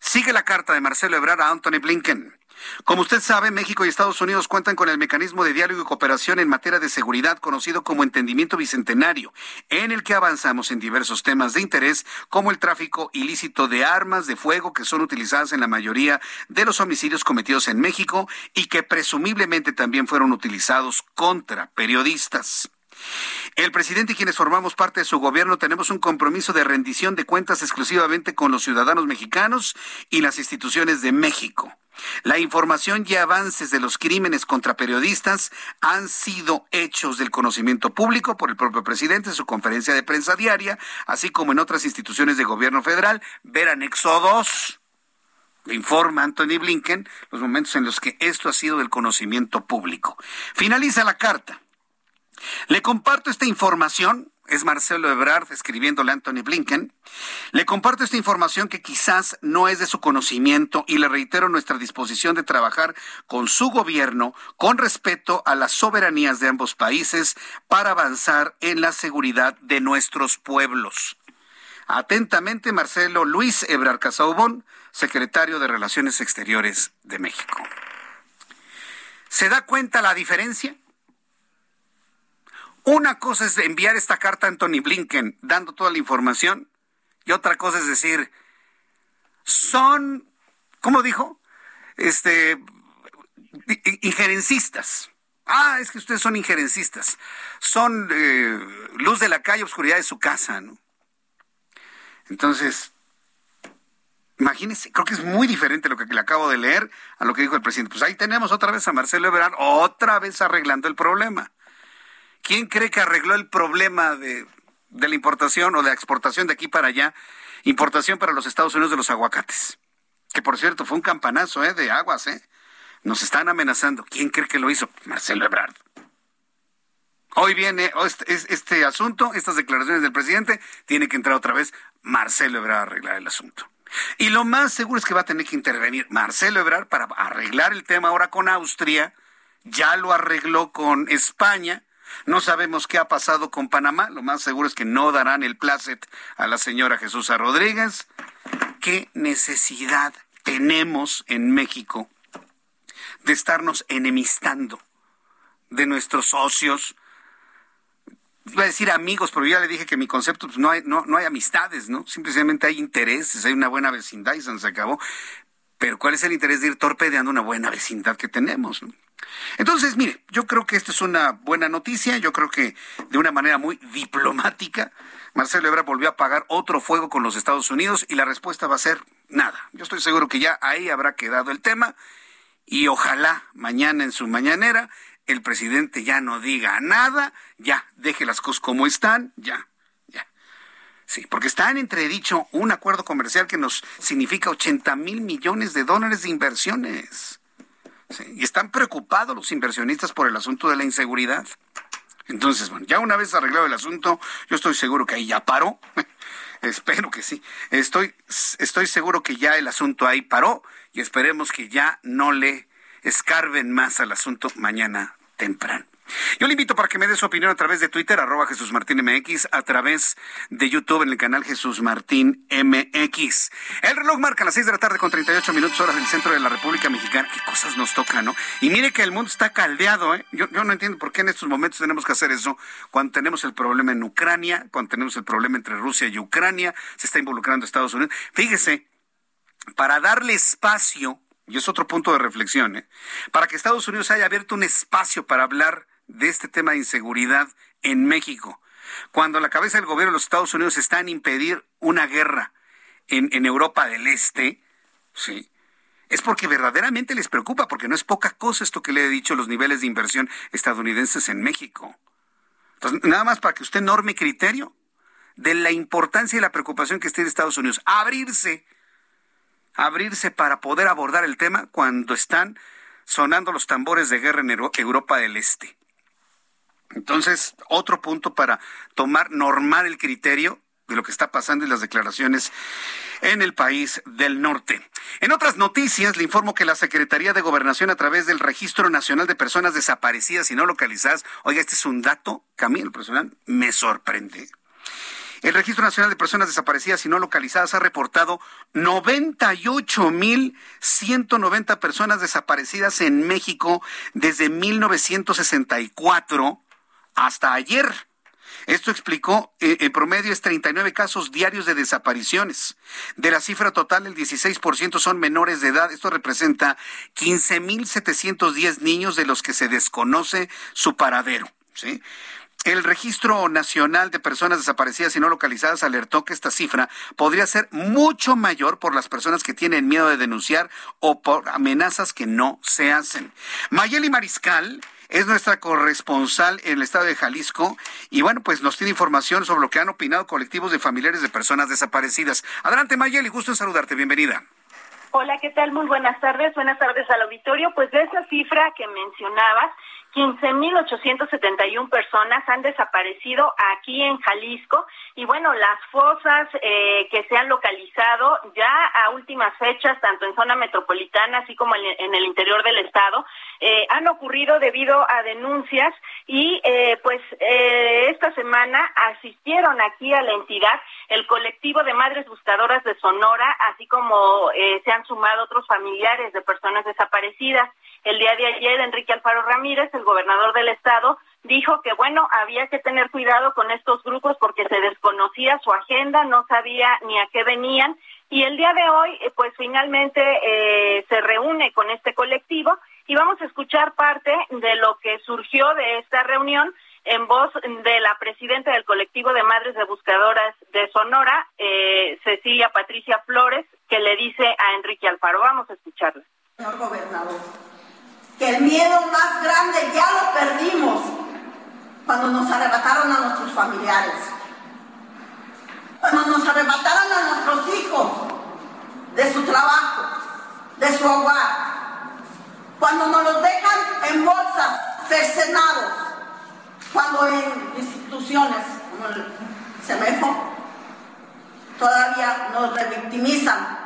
Sigue la carta de Marcelo Ebrard a Anthony Blinken. Como usted sabe, México y Estados Unidos cuentan con el mecanismo de diálogo y cooperación en materia de seguridad conocido como Entendimiento Bicentenario, en el que avanzamos en diversos temas de interés como el tráfico ilícito de armas de fuego que son utilizadas en la mayoría de los homicidios cometidos en México y que presumiblemente también fueron utilizados contra periodistas. El presidente y quienes formamos parte de su gobierno tenemos un compromiso de rendición de cuentas exclusivamente con los ciudadanos mexicanos y las instituciones de México. La información y avances de los crímenes contra periodistas han sido hechos del conocimiento público por el propio presidente en su conferencia de prensa diaria, así como en otras instituciones de gobierno federal. Ver anexo 2 informa Anthony Blinken los momentos en los que esto ha sido del conocimiento público. Finaliza la carta. Le comparto esta información es Marcelo Ebrard escribiéndole a Anthony Blinken. Le comparto esta información que quizás no es de su conocimiento y le reitero nuestra disposición de trabajar con su gobierno con respeto a las soberanías de ambos países para avanzar en la seguridad de nuestros pueblos. Atentamente, Marcelo Luis Ebrard Casaubón, secretario de Relaciones Exteriores de México. ¿Se da cuenta la diferencia? Una cosa es enviar esta carta a Anthony Blinken dando toda la información y otra cosa es decir, son, ¿cómo dijo? Este, injerencistas. Ah, es que ustedes son injerencistas. Son eh, luz de la calle, oscuridad de su casa, ¿no? Entonces, imagínense, creo que es muy diferente lo que le acabo de leer a lo que dijo el presidente. Pues ahí tenemos otra vez a Marcelo Ebrard, otra vez arreglando el problema. ¿Quién cree que arregló el problema de, la importación o de la exportación de aquí para allá? Importación para los Estados Unidos de los aguacates. Que por cierto fue un campanazo ¿eh? de aguas, ¿eh? Nos están amenazando. ¿Quién cree que lo hizo? Marcelo Ebrard. Hoy viene este, este, asunto, estas declaraciones del presidente, tiene que entrar otra vez Marcelo Ebrard a arreglar el asunto. Y lo más seguro es que va a tener que intervenir Marcelo Ebrard para arreglar el tema ahora con Austria, ya lo arregló con España, no sabemos qué ha pasado con Panamá. Lo más seguro es que no darán el placet a la señora Jesús Rodríguez. ¿Qué necesidad tenemos en México de estarnos enemistando de nuestros socios, iba a decir amigos, pero ya le dije que mi concepto pues, no, hay, no, no hay amistades, ¿no? Simplemente hay intereses, hay una buena vecindad y se acabó. Pero ¿cuál es el interés de ir torpedeando una buena vecindad que tenemos? Entonces, mire, yo creo que esto es una buena noticia, yo creo que de una manera muy diplomática, Marcelo Ebrard volvió a apagar otro fuego con los Estados Unidos y la respuesta va a ser nada. Yo estoy seguro que ya ahí habrá quedado el tema y ojalá mañana en su mañanera el presidente ya no diga nada, ya, deje las cosas como están, ya, ya. Sí, porque está en entredicho un acuerdo comercial que nos significa 80 mil millones de dólares de inversiones. Y están preocupados los inversionistas por el asunto de la inseguridad. Entonces, bueno, ya una vez arreglado el asunto, yo estoy seguro que ahí ya paró. Espero que sí. Estoy, estoy seguro que ya el asunto ahí paró y esperemos que ya no le escarben más al asunto mañana temprano. Yo le invito para que me dé su opinión a través de Twitter, arroba Jesús Martín MX, a través de YouTube en el canal Jesús Martín MX. El reloj marca las seis de la tarde con 38 minutos horas del centro de la República Mexicana. Qué cosas nos tocan, ¿no? Y mire que el mundo está caldeado, ¿eh? Yo, yo no entiendo por qué en estos momentos tenemos que hacer eso cuando tenemos el problema en Ucrania, cuando tenemos el problema entre Rusia y Ucrania, se está involucrando Estados Unidos. Fíjese, para darle espacio y es otro punto de reflexión, ¿eh? para que Estados Unidos haya abierto un espacio para hablar de este tema de inseguridad en México, cuando la cabeza del gobierno de los Estados Unidos está en impedir una guerra en, en Europa del Este, sí, es porque verdaderamente les preocupa, porque no es poca cosa esto que le he dicho, los niveles de inversión estadounidenses en México. Entonces, nada más para que usted norme criterio de la importancia y la preocupación que tiene Estados Unidos, abrirse abrirse para poder abordar el tema cuando están sonando los tambores de guerra en Europa del Este. Entonces, otro punto para tomar, normar el criterio de lo que está pasando y las declaraciones en el país del norte. En otras noticias, le informo que la Secretaría de Gobernación, a través del Registro Nacional de Personas Desaparecidas y No Localizadas, oiga, este es un dato que a mí, el personal, me sorprende. El Registro Nacional de Personas Desaparecidas y No Localizadas ha reportado 98.190 personas desaparecidas en México desde 1964 hasta ayer. Esto explicó, eh, en promedio es 39 casos diarios de desapariciones. De la cifra total, el 16% son menores de edad. Esto representa 15.710 niños de los que se desconoce su paradero. El Registro Nacional de Personas Desaparecidas y No Localizadas alertó que esta cifra podría ser mucho mayor por las personas que tienen miedo de denunciar o por amenazas que no se hacen. Mayeli Mariscal es nuestra corresponsal en el estado de Jalisco y bueno, pues nos tiene información sobre lo que han opinado colectivos de familiares de personas desaparecidas. Adelante Mayeli, gusto en saludarte, bienvenida. Hola, ¿qué tal? Muy buenas tardes. Buenas tardes al auditorio. Pues de esa cifra que mencionabas, 15.871 personas han desaparecido aquí en Jalisco y bueno, las fosas eh, que se han localizado ya a últimas fechas, tanto en zona metropolitana así como en, el interior del estado, eh, han ocurrido debido a denuncias y eh, pues esta semana asistieron aquí a la entidad el colectivo de madres buscadoras de Sonora, así como se han sumado otros familiares de personas desaparecidas. El día de ayer, Enrique Alfaro Ramírez, el gobernador del estado, dijo que, bueno, había que tener cuidado con estos grupos porque se desconocía su agenda, no sabía ni a qué venían. Y el día de hoy, eh, pues finalmente eh, se reúne con este colectivo y vamos a escuchar parte de lo que surgió de esta reunión en voz de la presidenta del colectivo de madres de buscadoras de Sonora, eh, Cecilia Patricia Flores, que le dice a Enrique Alfaro. Vamos a escucharla. Señor gobernador, que el miedo más grande ya lo perdimos cuando nos arrebataron a nuestros familiares, cuando nos arrebataron a nuestros hijos de su trabajo, de su hogar, cuando nos los dejan en bolsas, cercenados, cuando en instituciones como el CEMEFO todavía nos revictimizan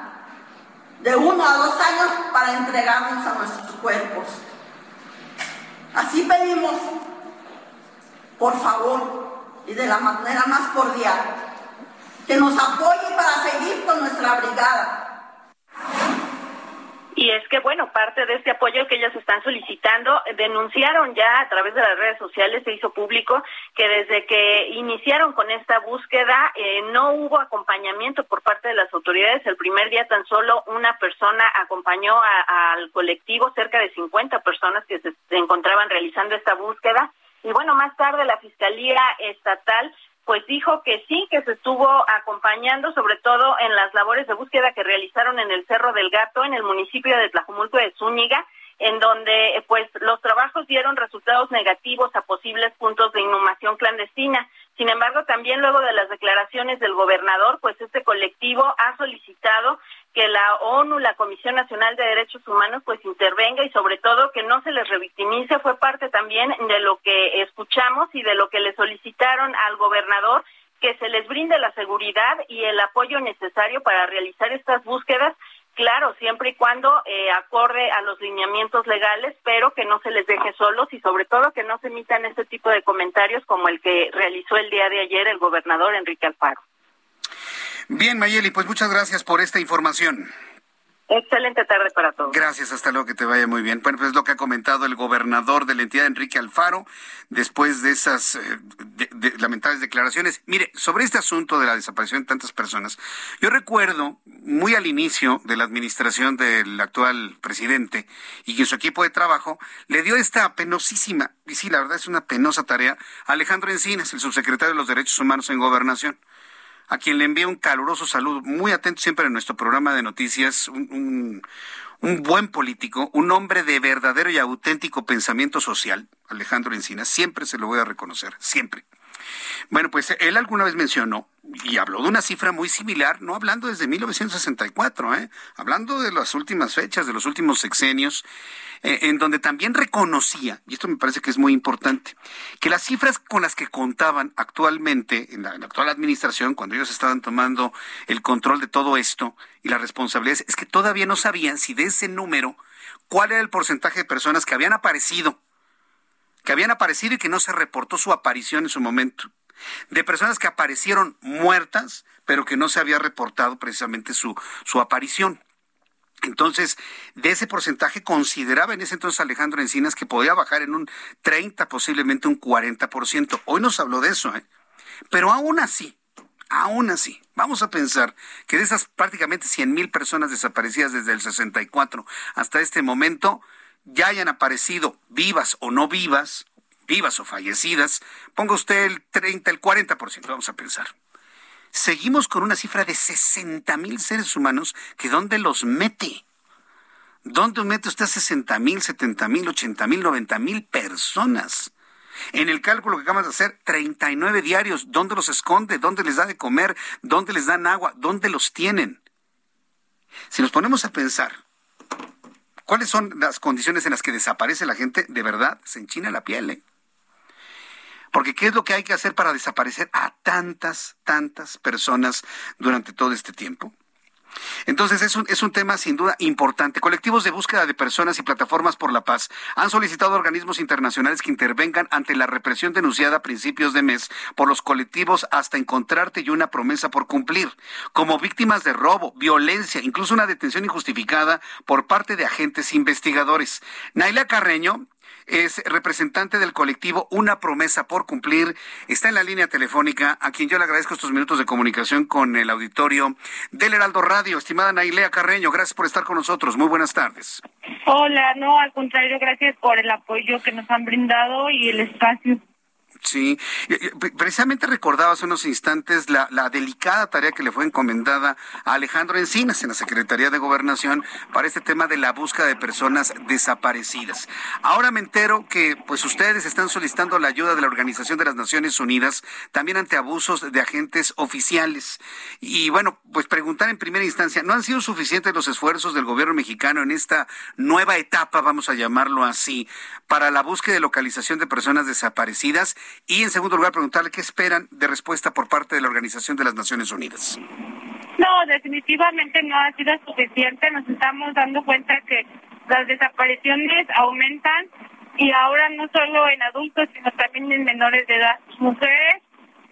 de uno a dos años para entregarnos a nuestros cuerpos. Así pedimos, por favor, y de la manera más cordial, que nos apoye para seguir con nuestra brigada. Y es que, bueno, parte de este apoyo que ellas están solicitando, denunciaron ya a través de las redes sociales, se hizo público, que desde que iniciaron con esta búsqueda eh, no hubo acompañamiento por parte de las autoridades. El primer día tan solo una persona acompañó al colectivo, cerca de 50 personas que se encontraban realizando esta búsqueda. Y bueno, más tarde la Fiscalía Estatal pues dijo que sí, que se estuvo acompañando, sobre todo en las labores de búsqueda que realizaron en el Cerro del Gato, en el municipio de Tlajumulco de Zúñiga, en donde pues los trabajos dieron resultados negativos a posibles puntos de inhumación clandestina. Sin embargo, también luego de las declaraciones del gobernador, pues este colectivo ha solicitado que la ONU, la Comisión Nacional de Derechos Humanos, pues intervenga y sobre todo que no se les revictimice. Fue parte también de lo que escuchamos y de lo que le solicitaron al gobernador que se les brinde la seguridad y el apoyo necesario para realizar estas búsquedas, claro, siempre y cuando eh, acorde a los lineamientos legales, pero que no se les deje solos y sobre todo que no se emitan este tipo de comentarios como el que realizó el día de ayer el gobernador Enrique Alfaro. Bien, Mayeli, pues muchas gracias por esta información. Excelente tarde para todos. Gracias, hasta luego, que te vaya muy bien. Bueno, pues es lo que ha comentado el gobernador de la entidad, Enrique Alfaro, después de esas eh, lamentables declaraciones. Mire, sobre este asunto de la desaparición de tantas personas, yo recuerdo muy al inicio de la administración del actual presidente y que su equipo de trabajo le dio esta penosísima, y sí, la verdad es una penosa tarea, a Alejandro Encinas, el subsecretario de los Derechos Humanos en Gobernación a quien le envío un caluroso saludo, muy atento siempre en nuestro programa de noticias, un, buen político, un hombre de verdadero y auténtico pensamiento social, Alejandro Encinas, siempre se lo voy a reconocer, siempre. Bueno, pues él alguna vez mencionó y habló de una cifra muy similar, no hablando desde 1964, ¿eh? hablando de las últimas fechas, de los últimos sexenios, eh, en donde también reconocía, y esto me parece que es muy importante, que las cifras con las que contaban actualmente en la, actual administración, cuando ellos estaban tomando el control de todo esto y las responsabilidades, es que todavía no sabían si de ese número, cuál era el porcentaje de personas que habían aparecido, que habían aparecido y que no se reportó su aparición en su momento de personas que aparecieron muertas, pero que no se había reportado precisamente su, su aparición. Entonces, de ese porcentaje consideraba en ese entonces Alejandro Encinas que podía bajar en un 30, posiblemente un 40%. Hoy nos habló de eso, ¿eh? Pero aún así, aún así, vamos a pensar que de esas prácticamente 100 mil personas desaparecidas desde el 64 hasta este momento, ya hayan aparecido vivas o no vivas, vivas o fallecidas, ponga usted el 30, el 40%, vamos a pensar. Seguimos con una cifra de 60 mil seres humanos que ¿dónde los mete? ¿Dónde mete usted 60 mil, 70 mil, 80 mil, 90 mil personas? En el cálculo que acabamos de hacer, 39 diarios, ¿dónde los esconde? ¿Dónde les da de comer? ¿Dónde les dan agua? ¿Dónde los tienen? Si nos ponemos a pensar, ¿cuáles son las condiciones en las que desaparece la gente? De verdad, se enchina la piel. ¿eh? Porque ¿qué es lo que hay que hacer para desaparecer a tantas, tantas personas durante todo este tiempo? Entonces es un, es un tema sin duda importante. Colectivos de búsqueda de personas y plataformas por la paz han solicitado a organismos internacionales que intervengan ante la represión denunciada a principios de mes por los colectivos hasta encontrarte y una promesa por cumplir, como víctimas de robo, violencia, incluso una detención injustificada por parte de agentes investigadores. Naila Carreño es representante del colectivo Una promesa por cumplir. Está en la línea telefónica, a quien yo le agradezco estos minutos de comunicación con el auditorio del Heraldo Radio. Estimada Nailea Carreño, gracias por estar con nosotros. Muy buenas tardes. Hola, no, al contrario, gracias por el apoyo que nos han brindado y el espacio. Sí, precisamente recordaba hace unos instantes la, delicada tarea que le fue encomendada a Alejandro Encinas en la Secretaría de Gobernación para este tema de la búsqueda de personas desaparecidas. Ahora me entero que pues ustedes están solicitando la ayuda de la Organización de las Naciones Unidas también ante abusos de agentes oficiales. Y bueno, pues preguntar en primera instancia, ¿no han sido suficientes los esfuerzos del gobierno mexicano en esta nueva etapa, vamos a llamarlo así, para la búsqueda y localización de personas desaparecidas? Y en segundo lugar, preguntarle qué esperan de respuesta por parte de la Organización de las Naciones Unidas. No, definitivamente no ha sido suficiente. Nos estamos dando cuenta que las desapariciones aumentan y ahora no solo en adultos, sino también en menores de edad, mujeres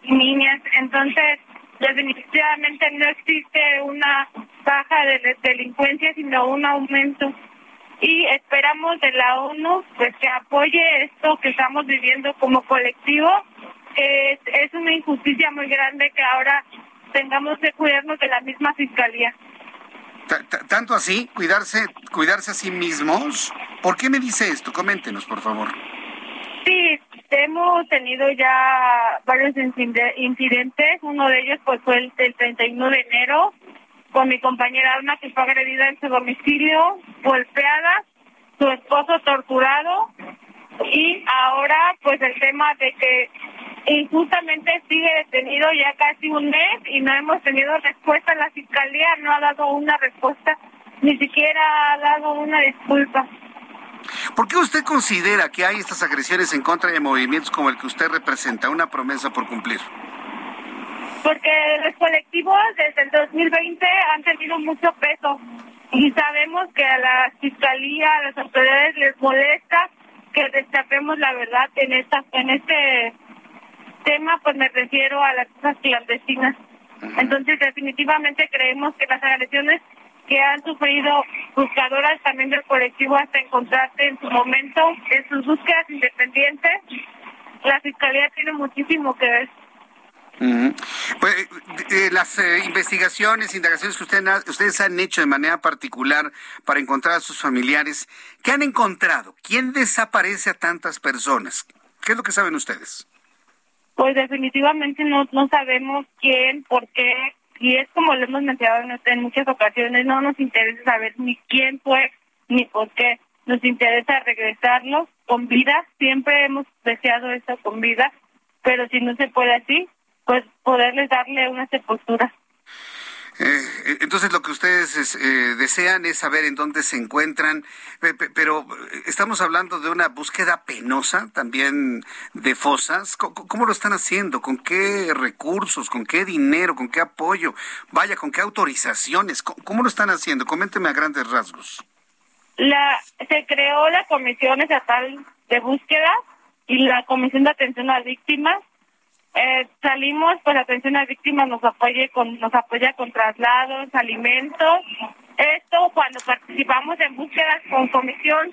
y niñas. Entonces, definitivamente no existe una baja de delincuencia, sino un aumento. Y esperamos de la ONU pues que apoye esto que estamos viviendo como colectivo, que es, es una injusticia muy grande que ahora tengamos que cuidarnos de la misma fiscalía. Tanto así, cuidarse, cuidarse a sí mismos. ¿Por qué me dice esto? Coméntenos, por favor. Sí, hemos tenido ya varios incidentes. Uno de ellos pues fue el, el 31 de enero con mi compañera Alma que fue agredida en su domicilio, golpeada, su esposo torturado y ahora pues el tema de que injustamente sigue detenido ya casi un mes y no hemos tenido respuesta. La fiscalía no ha dado una respuesta, ni siquiera ha dado una disculpa. ¿Por qué usted considera que hay estas agresiones en contra de movimientos como el que usted representa, una promesa por cumplir? Porque los colectivos desde el 2020 han tenido mucho peso y sabemos que a la fiscalía, a las autoridades les molesta que destapemos la verdad en esta en este tema, pues me refiero a las cosas clandestinas. Entonces, definitivamente creemos que las agresiones que han sufrido buscadoras también del colectivo hasta encontrarse en su momento, en sus búsquedas independientes, la Fiscalía tiene muchísimo que ver. Pues, las eh, investigaciones, indagaciones que ustedes han hecho de manera particular para encontrar a sus familiares, ¿qué han encontrado? ¿Quién desaparece a tantas personas? ¿Qué es lo que saben ustedes? Pues definitivamente no, no sabemos quién, por qué, y es como lo hemos mencionado en, muchas ocasiones, no nos interesa saber ni quién fue ni por qué, nos interesa regresarlos con vida, siempre hemos deseado eso con vida, pero si no se puede así, pues poderles darle una sepultura. Eh, entonces lo que ustedes eh, desean es saber en dónde se encuentran, pero estamos hablando de una búsqueda penosa también de fosas. ¿Cómo, lo están haciendo? ¿Con qué recursos? ¿Con qué dinero? ¿Con qué apoyo? Vaya, ¿con qué autorizaciones? ¿Cómo, lo están haciendo? Coménteme a grandes rasgos. La, se creó la Comisión Estatal de Búsqueda y la Comisión de Atención a Víctimas eh, salimos, pues atención a víctimas nos apoye con, nos apoya con traslados, alimentos. Esto cuando participamos en búsquedas con comisión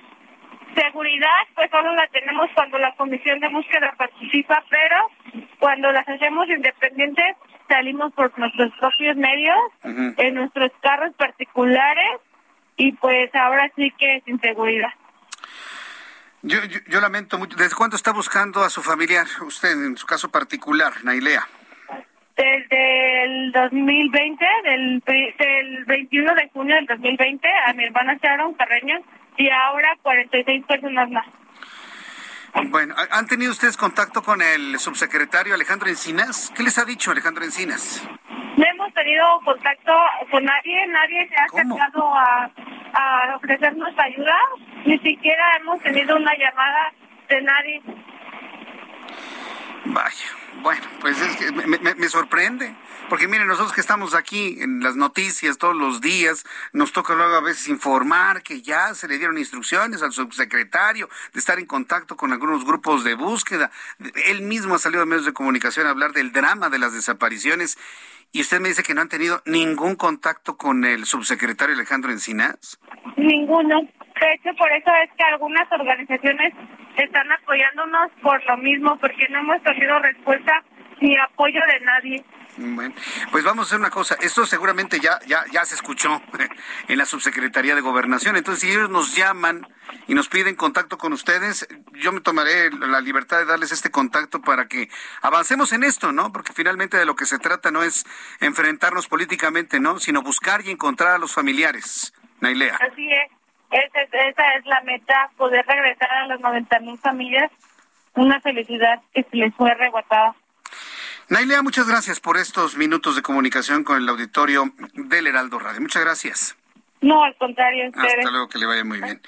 seguridad, pues solo la tenemos cuando la comisión de búsqueda participa, pero cuando las hacemos independientes salimos por nuestros propios medios, en nuestros carros particulares y pues ahora sí que es inseguridad. Yo, yo, lamento mucho. ¿Desde cuándo está buscando a su familiar, usted, en su caso particular, Nailea? Desde el 2020, del, del 21 de junio del 2020, a mi hermana Sharon Carreño y ahora 46 personas más. Bueno, ¿han tenido ustedes contacto con el subsecretario Alejandro Encinas? ¿Qué les ha dicho Alejandro Encinas? Tenido contacto con nadie, nadie se ha acercado a, a ofrecernos ayuda, ni siquiera hemos tenido una llamada de nadie. Vaya, bueno, pues es que me, me, sorprende. Porque miren, nosotros que estamos aquí en las noticias todos los días, nos toca luego a veces informar que ya se le dieron instrucciones al subsecretario de estar en contacto con algunos grupos de búsqueda. Él mismo ha salido a medios de comunicación a hablar del drama de las desapariciones y usted me dice que no han tenido ningún contacto con el subsecretario Alejandro Encinas. Ninguno. De hecho, por eso es que algunas organizaciones están apoyándonos por lo mismo, porque no hemos tenido respuesta ni apoyo de nadie. Bueno, pues vamos a hacer una cosa. Esto seguramente ya, ya, ya se escuchó en la subsecretaría de Gobernación. Entonces, si ellos nos llaman y nos piden contacto con ustedes, yo me tomaré la libertad de darles este contacto para que avancemos en esto, ¿no? Porque finalmente de lo que se trata no es enfrentarnos políticamente, ¿no? Sino buscar y encontrar a los familiares. Nailea. Así es. Esa, esa es la meta, poder regresar a las 90 mil familias. Una felicidad que se les fue arrebatada. Nailea, muchas gracias por estos minutos de comunicación con el auditorio del Heraldo Radio. Muchas gracias. No, al contrario. Hasta luego, que le vaya muy bien.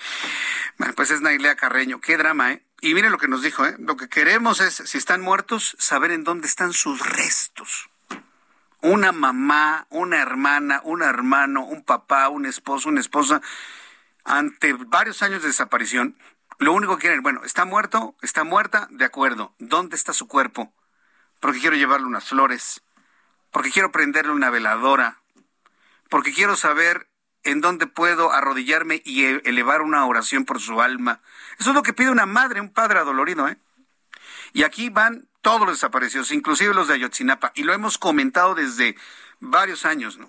Bueno, pues es Nailea Carreño. Qué drama, ¿eh? Y mire lo que nos dijo, ¿eh? Lo que queremos es, si están muertos, saber en dónde están sus restos. Una mamá, una hermana, un hermano, un papá, un esposo, una esposa, ante varios años de desaparición, lo único que quieren, bueno, está muerto, está muerta, de acuerdo. ¿Dónde está su cuerpo? Porque quiero llevarle unas flores, porque quiero prenderle una veladora, porque quiero saber en dónde puedo arrodillarme y e-, elevar una oración por su alma. Eso es lo que pide una madre, un padre adolorido, ¿eh? Y aquí van todos los desaparecidos, inclusive los de Ayotzinapa, y lo hemos comentado desde varios años.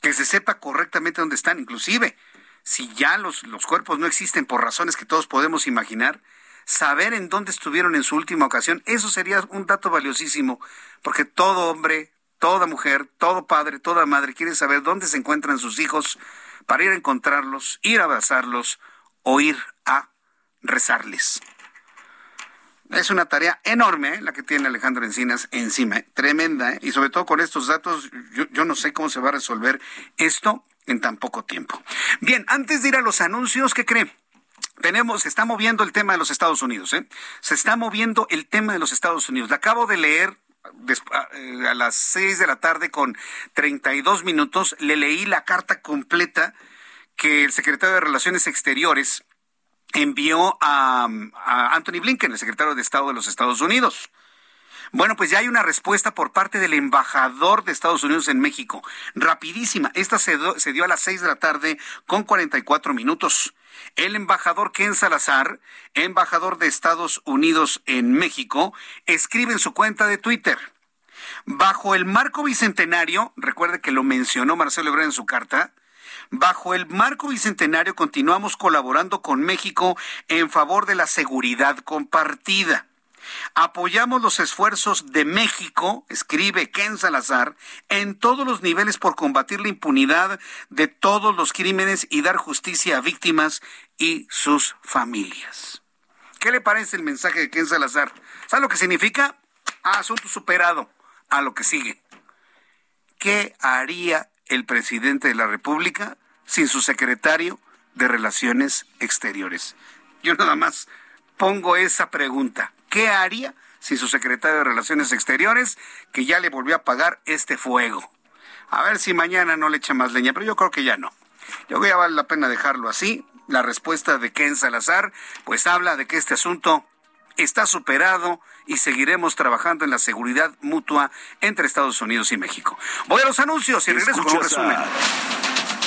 Que se sepa correctamente dónde están, inclusive si ya los, los cuerpos no existen por razones que todos podemos imaginar, saber en dónde estuvieron en su última ocasión, eso sería un dato valiosísimo, porque todo hombre, toda mujer, todo padre, toda madre quiere saber dónde se encuentran sus hijos para ir a encontrarlos, ir a abrazarlos o ir a rezarles. Es una tarea enorme ¿eh? la que tiene Alejandro Encinas encima, ¿eh? tremenda, ¿eh? y sobre todo con estos datos, yo, yo no sé cómo se va a resolver esto en tan poco tiempo. Bien, antes de ir a los anuncios, ¿qué cree? Tenemos, se está moviendo el tema de los Estados Unidos, ¿eh? Se está moviendo el tema de los Estados Unidos. Le acabo de leer a las seis de la tarde con 32 minutos, le leí la carta completa que el secretario de Relaciones Exteriores envió a, Anthony Blinken, el secretario de Estado de los Estados Unidos. Bueno, pues ya hay una respuesta por parte del embajador de Estados Unidos en México. Rapidísima. Esta se, dio a las seis de la tarde con 44 minutos. El embajador Ken Salazar, embajador de Estados Unidos en México, escribe en su cuenta de Twitter. Bajo el marco bicentenario, recuerde que lo mencionó Marcelo Ebrard en su carta, Bajo el marco bicentenario continuamos colaborando con México en favor de la seguridad compartida. Apoyamos los esfuerzos de México, escribe Ken Salazar, en todos los niveles por combatir la impunidad de todos los crímenes y dar justicia a víctimas y sus familias. ¿Qué le parece el mensaje de Ken Salazar? ¿Sabe lo que significa? asunto superado, a lo que sigue. ¿Qué haría el presidente de la República sin su secretario de Relaciones Exteriores? Yo nada más pongo esa pregunta. ¿Qué haría si su secretario de Relaciones Exteriores, que ya le volvió a pagar este fuego? A ver si mañana no le echa más leña, pero yo creo que ya no. Yo creo que ya vale la pena dejarlo así. La respuesta de Ken Salazar, pues habla de que este asunto está superado y seguiremos trabajando en la seguridad mutua entre Estados Unidos y México. Voy a los anuncios y regreso con un resumen.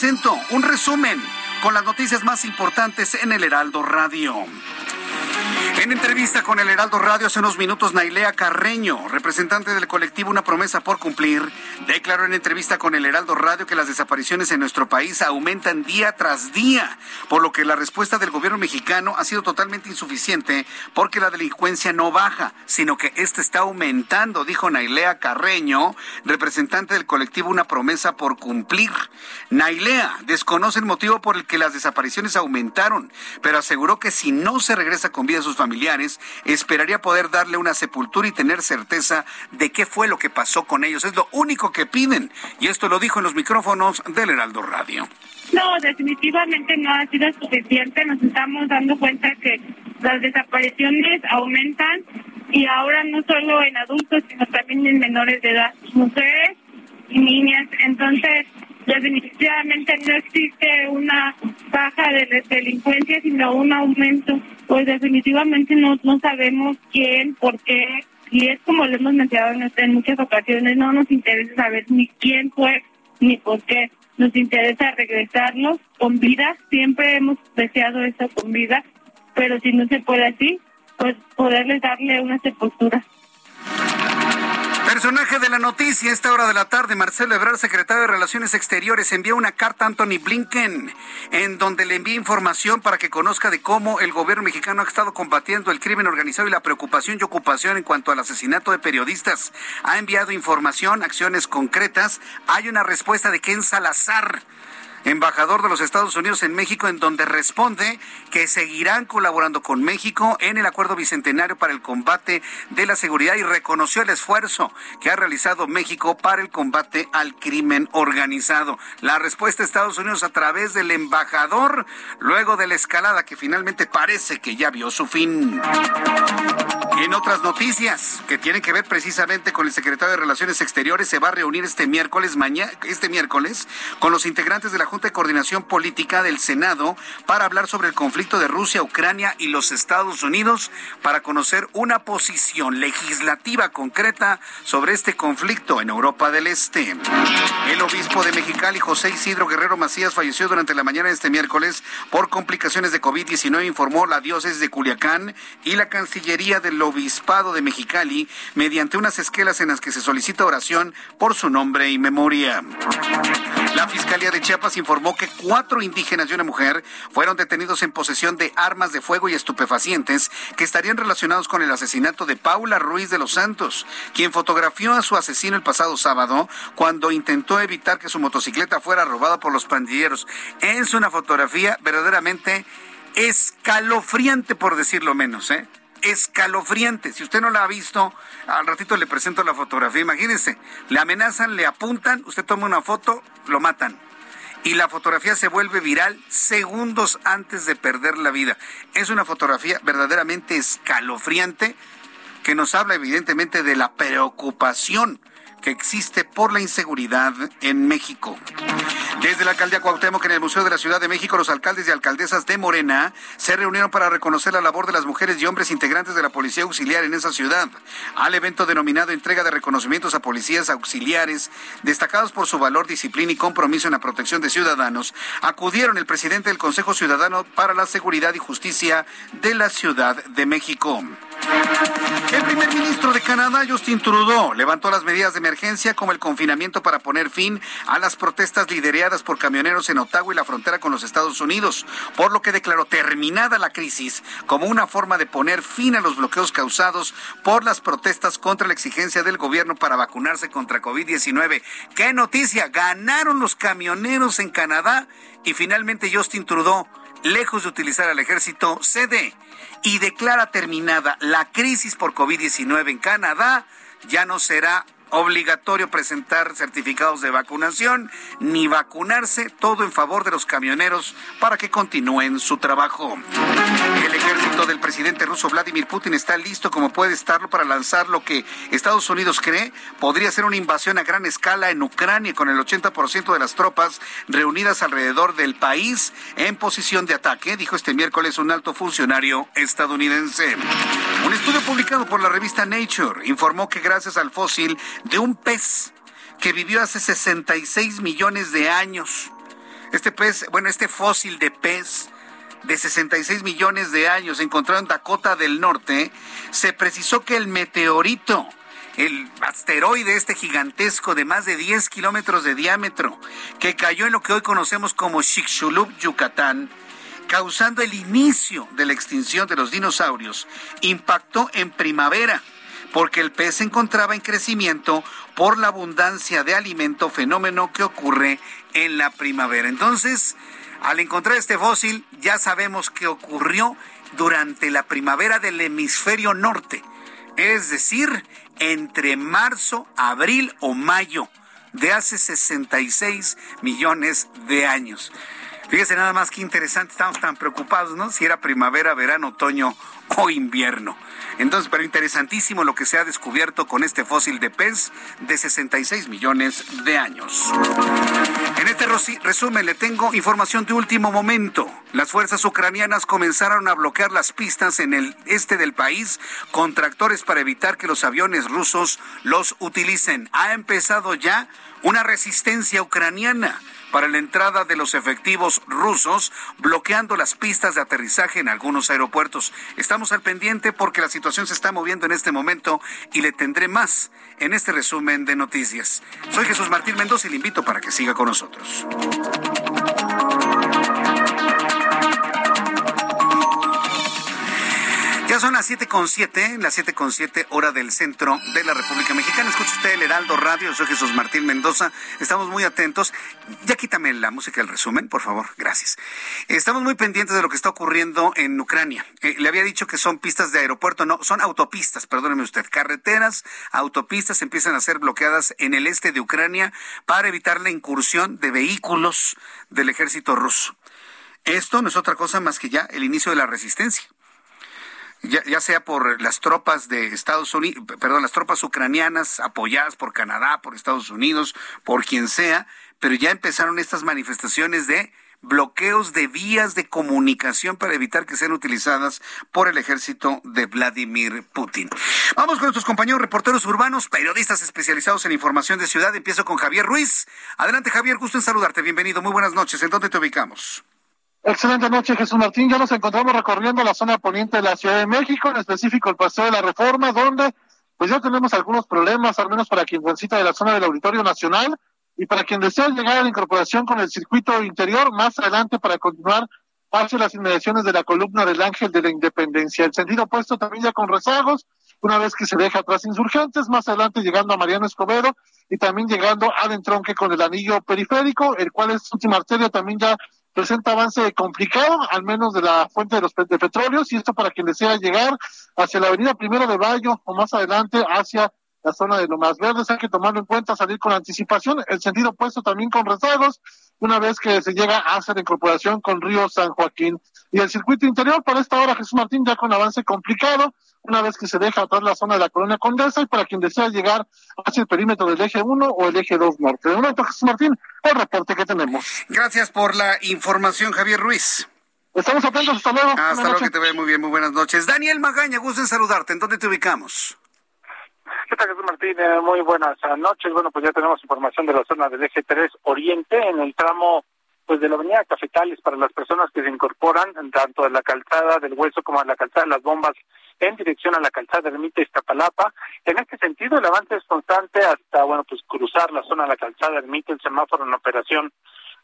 Presento un resumen con las noticias más importantes en el Heraldo Radio. En entrevista con el Heraldo Radio hace unos minutos, Nailea Carreño, representante del colectivo Una Promesa por Cumplir, declaró en entrevista con el Heraldo Radio que las desapariciones en nuestro país aumentan día tras día, por lo que la respuesta del gobierno mexicano ha sido totalmente insuficiente porque la delincuencia no baja, sino que esta está aumentando, dijo Nailea Carreño, representante del colectivo Una Promesa por Cumplir. Nailea desconoce el motivo por el que las desapariciones aumentaron, pero aseguró que si no se regresa con vida a sus familiares, esperaría poder darle una sepultura y tener certeza de qué fue lo que pasó con ellos. Es lo único que piden. Y esto lo dijo en los micrófonos del Heraldo Radio. No, definitivamente no ha sido suficiente. Nos estamos dando cuenta que las desapariciones aumentan y ahora no solo en adultos, sino también en menores de edad, mujeres y niñas. Entonces, definitivamente no existe una baja de delincuencia, sino un aumento. Pues definitivamente no, no sabemos quién, por qué, y es como lo hemos mencionado en muchas ocasiones, no nos interesa saber ni quién fue ni por qué. Nos interesa regresarnos con vida, siempre hemos deseado eso con vida, pero si no se puede así, pues poderles darle una sepultura. Personaje de la noticia, a esta hora de la tarde, Marcelo Ebrard, secretario de Relaciones Exteriores, envió una carta a Anthony Blinken, en donde le envía información para que conozca de cómo el gobierno mexicano ha estado combatiendo el crimen organizado y la preocupación y ocupación en cuanto al asesinato de periodistas. Ha enviado información, acciones concretas. Hay una respuesta de Ken Salazar embajador de los Estados Unidos en México, en donde responde que seguirán colaborando con México en el acuerdo bicentenario para el combate de la seguridad y reconoció el esfuerzo que ha realizado México para el combate al crimen organizado. La respuesta de Estados Unidos a través del embajador luego de la escalada que finalmente parece que ya vio su fin. En otras noticias que tienen que ver precisamente con el secretario de Relaciones Exteriores, se va a reunir este miércoles, mañana, este miércoles, con los integrantes de la Junta de Coordinación Política del Senado para hablar sobre el conflicto de Rusia, Ucrania y los Estados Unidos para conocer una posición legislativa concreta sobre este conflicto en Europa del Este. El obispo de Mexicali, José Isidro Guerrero Macías, falleció durante la mañana de este miércoles por complicaciones de COVID-19, informó la diócesis de Culiacán y la Cancillería del Obispado de Mexicali mediante unas esquelas en las que se solicita oración por su nombre y memoria. La Fiscalía de Chiapas informó que cuatro indígenas y una mujer fueron detenidos en posesión de armas de fuego y estupefacientes que estarían relacionados con el asesinato de Paula Ruiz de los Santos, quien fotografió a su asesino el pasado sábado cuando intentó evitar que su motocicleta fuera robada por los pandilleros. Es una fotografía verdaderamente escalofriante, por decirlo menos, ¿eh? escalofriante. Si usted no la ha visto, al ratito le presento la fotografía. Imagínense, le amenazan, le apuntan, usted toma una foto, lo matan y la fotografía se vuelve viral segundos antes de perder la vida. Es una fotografía verdaderamente escalofriante que nos habla evidentemente de la preocupación que existe por la inseguridad en México. Desde la alcaldía Cuauhtémoc en el Museo de la Ciudad de México, los alcaldes y alcaldesas de Morena se reunieron para reconocer la labor de las mujeres y hombres integrantes de la Policía Auxiliar en esa ciudad. Al evento denominado Entrega de Reconocimientos a Policías Auxiliares, destacados por su valor, disciplina y compromiso en la protección de ciudadanos, acudieron el presidente del Consejo Ciudadano para la Seguridad y Justicia de la Ciudad de México. El primer ministro de Canadá, Justin Trudeau, levantó las medidas de emergencia como el confinamiento para poner fin a las protestas lideradas por camioneros en Ottawa y la frontera con los Estados Unidos, por lo que declaró terminada la crisis como una forma de poner fin a los bloqueos causados por las protestas contra la exigencia del gobierno para vacunarse contra COVID-19. ¡Qué noticia! Ganaron los camioneros en Canadá y finalmente Justin Trudeau, lejos de utilizar al ejército, cede y declara terminada la crisis por COVID-19 en Canadá, ya no será obligatorio presentar certificados de vacunación ni vacunarse, todo en favor de los camioneros para que continúen su trabajo. El ejército del presidente ruso Vladimir Putin está listo como puede estarlo para lanzar lo que Estados Unidos cree podría ser una invasión a gran escala en Ucrania con el 80% de las tropas reunidas alrededor del país en posición de ataque, dijo este miércoles un alto funcionario estadounidense. Un estudio publicado por la revista Nature informó que gracias al fósil de un pez que vivió hace 66 millones de años. Este pez, bueno, este fósil de pez de 66 millones de años encontrado en Dakota del Norte, se precisó que el meteorito, el asteroide este gigantesco de más de 10 kilómetros de diámetro, que cayó en lo que hoy conocemos como Chicxulub, Yucatán, causando el inicio de la extinción de los dinosaurios, impactó en primavera porque el pez se encontraba en crecimiento por la abundancia de alimento, fenómeno que ocurre en la primavera. Entonces, al encontrar este fósil, ya sabemos que ocurrió durante la primavera del hemisferio norte, es decir, entre marzo, abril o mayo de hace 66 millones de años. Fíjese nada más que interesante, estamos tan preocupados, ¿no? Si era primavera, verano, otoño o invierno. Entonces, pero interesantísimo lo que se ha descubierto con este fósil de pez de 66 millones de años. En este resumen le tengo información de último momento. Las fuerzas ucranianas comenzaron a bloquear las pistas en el este del país con tractores para evitar que los aviones rusos los utilicen. Ha empezado ya una resistencia ucraniana para la entrada de los efectivos rusos, bloqueando las pistas de aterrizaje en algunos aeropuertos. Estamos al pendiente porque la situación se está moviendo en este momento y le tendré más en este resumen de noticias. Soy Jesús Martín Mendoza y le invito para que siga con nosotros. Ya son las siete con siete, las siete con siete hora del centro de la República Mexicana. Escucha usted el Heraldo Radio, soy Jesús Martín Mendoza. Estamos muy atentos. Ya quítame la música del resumen, por favor. Gracias. Estamos muy pendientes de lo que está ocurriendo en Ucrania. Eh, le había dicho que son pistas de aeropuerto, no, son autopistas, perdóneme usted. Carreteras, autopistas empiezan a ser bloqueadas en el este de Ucrania para evitar la incursión de vehículos del ejército ruso. Esto no es otra cosa más que ya el inicio de la resistencia ya, sea por las tropas de Estados Unidos, perdón, las tropas ucranianas apoyadas por Canadá, por Estados Unidos, por quien sea, pero ya empezaron estas manifestaciones de bloqueos de vías de comunicación para evitar que sean utilizadas por el ejército de Vladimir Putin. Vamos con nuestros compañeros reporteros urbanos, periodistas especializados en información de ciudad. Empiezo con Javier Ruiz. Adelante, Javier, gusto en saludarte. Bienvenido. Muy buenas noches. ¿En dónde te ubicamos? Excelente noche, Jesús Martín. Ya nos encontramos recorriendo la zona poniente de la Ciudad de México, en específico el Paseo de la Reforma, donde pues ya tenemos algunos problemas, al menos para quien transita de la zona del Auditorio Nacional y para quien desea llegar a la incorporación con el circuito interior, más adelante para continuar hacia las inmediaciones de la columna del Ángel de la Independencia. El sentido opuesto también ya con rezagos, una vez que se deja atrás insurgentes, más adelante llegando a Mariano Escobedo y también llegando al entronque con el anillo periférico, el cual es última arteria también ya presenta avance complicado, al menos de la fuente de los de petróleos, y esto para quien desea llegar hacia la avenida Primero de Mayo o más adelante hacia la zona de más Verdes, hay que tomarlo en cuenta, salir con anticipación, el sentido opuesto también con rezagos, una vez que se llega a hacer la incorporación con Río San Joaquín. Y el circuito interior para esta hora, Jesús Martín, ya con avance complicado, una vez que se deja atrás la zona de la colonia Condesa y para quien desea llegar hacia el perímetro del eje 1 o el eje 2 norte. De momento, Jesús Martín, el reporte que tenemos. Gracias por la información, Javier Ruiz. Estamos atentos, hasta luego. Hasta luego, que te vea muy bien, muy buenas noches. Daniel Magaña, gusto en saludarte. ¿En dónde te ubicamos? ¿Qué tal, Jesús Martín? Eh, muy buenas noches. Bueno, pues ya tenemos información de la zona del eje 3 Oriente en el tramo pues de la avenida Cafetales para las personas que se incorporan tanto de la calzada del Hueso como a la calzada de las Bombas en dirección a la calzada Ermita Iztapalapa. En este sentido, el avance es constante hasta, bueno, pues cruzar la zona de la calzada Ermita, el semáforo en operación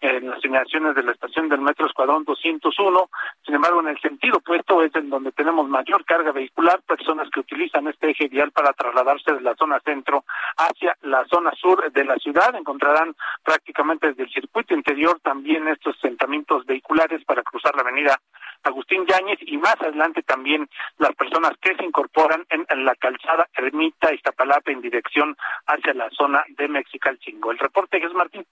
en las señalaciones de la estación del metro Escuadrón 201. Sin embargo, en el sentido opuesto es en donde tenemos mayor carga vehicular, personas que utilizan este eje vial para trasladarse de la zona centro hacia la zona sur de la ciudad. Encontrarán prácticamente desde el circuito interior también estos asentamientos vehiculares para cruzar la avenida Agustín Yáñez y más adelante también las personas que se incorporan en, la calzada Ermita Iztapalapa en dirección hacia la zona de Mexicalcingo. El reporte es Martín.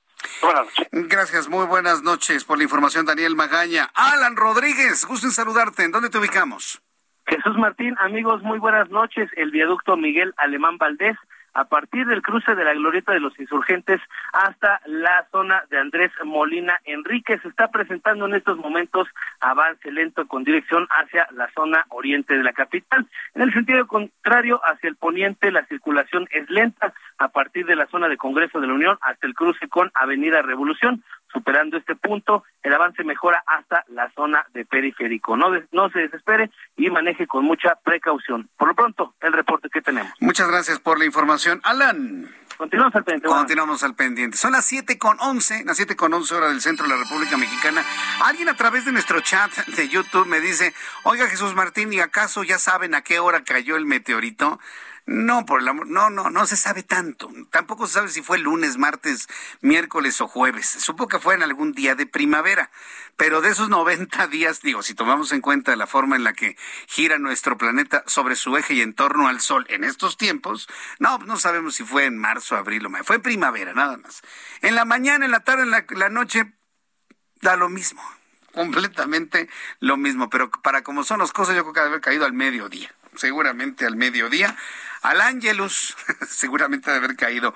Buenas noches. Gracias, muy buenas noches por la información, Daniel Magaña. Alan Rodríguez, gusto en saludarte. ¿En dónde te ubicamos? Jesús Martín, amigos, muy buenas noches. El viaducto Miguel Alemán Valdés a partir del cruce de la glorieta de los insurgentes hasta la zona de Andrés Molina Enrique. Se está presentando en estos momentos avance lento con dirección hacia la zona oriente de la capital. En el sentido contrario, hacia el poniente, la circulación es lenta a partir de la zona de Congreso de la Unión hasta el cruce con Avenida Revolución. Superando este punto, el avance mejora hasta la zona de periférico. No, no se desespere y maneje con mucha precaución. Por lo pronto, el reporte que tenemos. Muchas gracias por la información. Alan. Continuamos al pendiente. Continuamos al pendiente. Son las siete con once, las siete con once horas del centro de la República Mexicana. Alguien a través de nuestro chat de YouTube me dice, oiga Jesús Martín, ¿y acaso ya saben a qué hora cayó el meteorito? No, por el amor, no, no, no se sabe tanto. Tampoco se sabe si fue lunes, martes, miércoles o jueves. Supongo que fue en algún día de primavera. Pero de esos 90 días, digo, si tomamos en cuenta la forma en la que gira nuestro planeta sobre su eje y en torno al Sol en estos tiempos, no, no sabemos si fue en marzo, abril o mayo. Fue en primavera, nada más. En la mañana, en la tarde, en la, noche, da lo mismo, completamente lo mismo, pero para como son las cosas yo creo que haber caído al mediodía, seguramente al mediodía. Al Ángelus, seguramente debe haber caído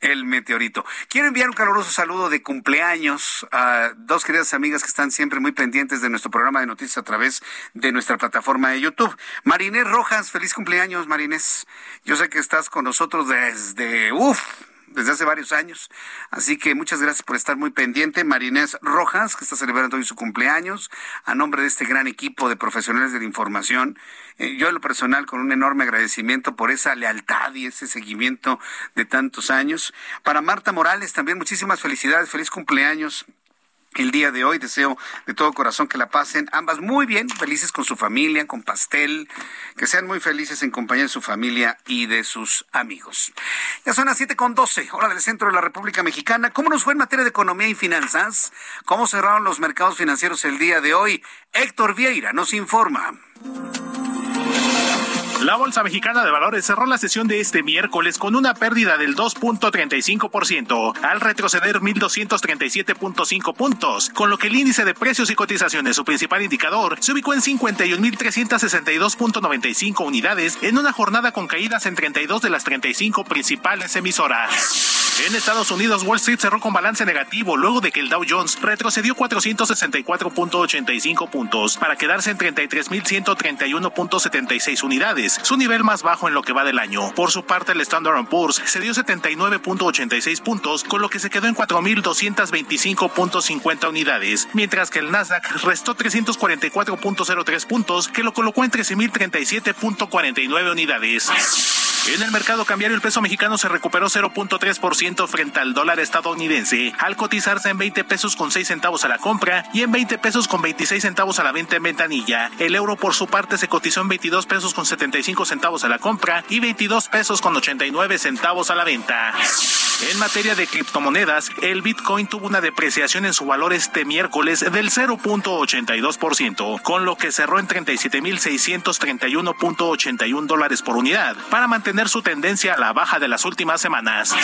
el meteorito. Quiero enviar un caluroso saludo de cumpleaños a dos queridas amigas que están siempre muy pendientes de nuestro programa de noticias a través de nuestra plataforma de YouTube. Marinés Rojas, feliz cumpleaños, Marinés. Yo sé que estás con nosotros desde, uff, desde hace varios años. Así que muchas gracias por estar muy pendiente. Marinés Rojas, que está celebrando hoy su cumpleaños, a nombre de este gran equipo de profesionales de la información. Eh, yo en lo personal con un enorme agradecimiento por esa lealtad y ese seguimiento de tantos años. Para Marta Morales también muchísimas felicidades, feliz cumpleaños el día de hoy. Deseo de todo corazón que la pasen ambas muy bien, felices con su familia, con pastel, que sean muy felices en compañía de su familia y de sus amigos. Ya son las siete con doce, hora del centro de la República Mexicana. ¿Cómo nos fue en materia de economía y finanzas? ¿Cómo cerraron los mercados financieros el día de hoy? Héctor Vieira nos informa. La Bolsa Mexicana de Valores cerró la sesión de este miércoles con una pérdida del 2.35% al retroceder 1.237.5 puntos, con lo que el índice de precios y cotizaciones, su principal indicador, se ubicó en 51.362.95 unidades en una jornada con caídas en 32 de las 35 principales emisoras. En Estados Unidos, Wall Street cerró con balance negativo luego de que el Dow Jones retrocedió 464.85 puntos para quedarse en 33.131.76 unidades su nivel más bajo en lo que va del año. Por su parte, el Standard Poor's se dio 79.86 puntos, con lo que se quedó en 4.225.50 unidades, mientras que el Nasdaq restó 344.03 puntos, que lo colocó en 13.037.49 unidades. En el mercado cambiario el peso mexicano se recuperó 0.3% frente al dólar estadounidense, al cotizarse en 20 pesos con 6 centavos a la compra y en 20 pesos con 26 centavos a la venta en ventanilla. El euro por su parte se cotizó en 22 pesos con 75 centavos a la compra y 22 pesos con 89 centavos a la venta. En materia de criptomonedas, el Bitcoin tuvo una depreciación en su valor este miércoles del 0.82%, con lo que cerró en 37.631.81 dólares por unidad, para mantener su tendencia a la baja de las últimas semanas.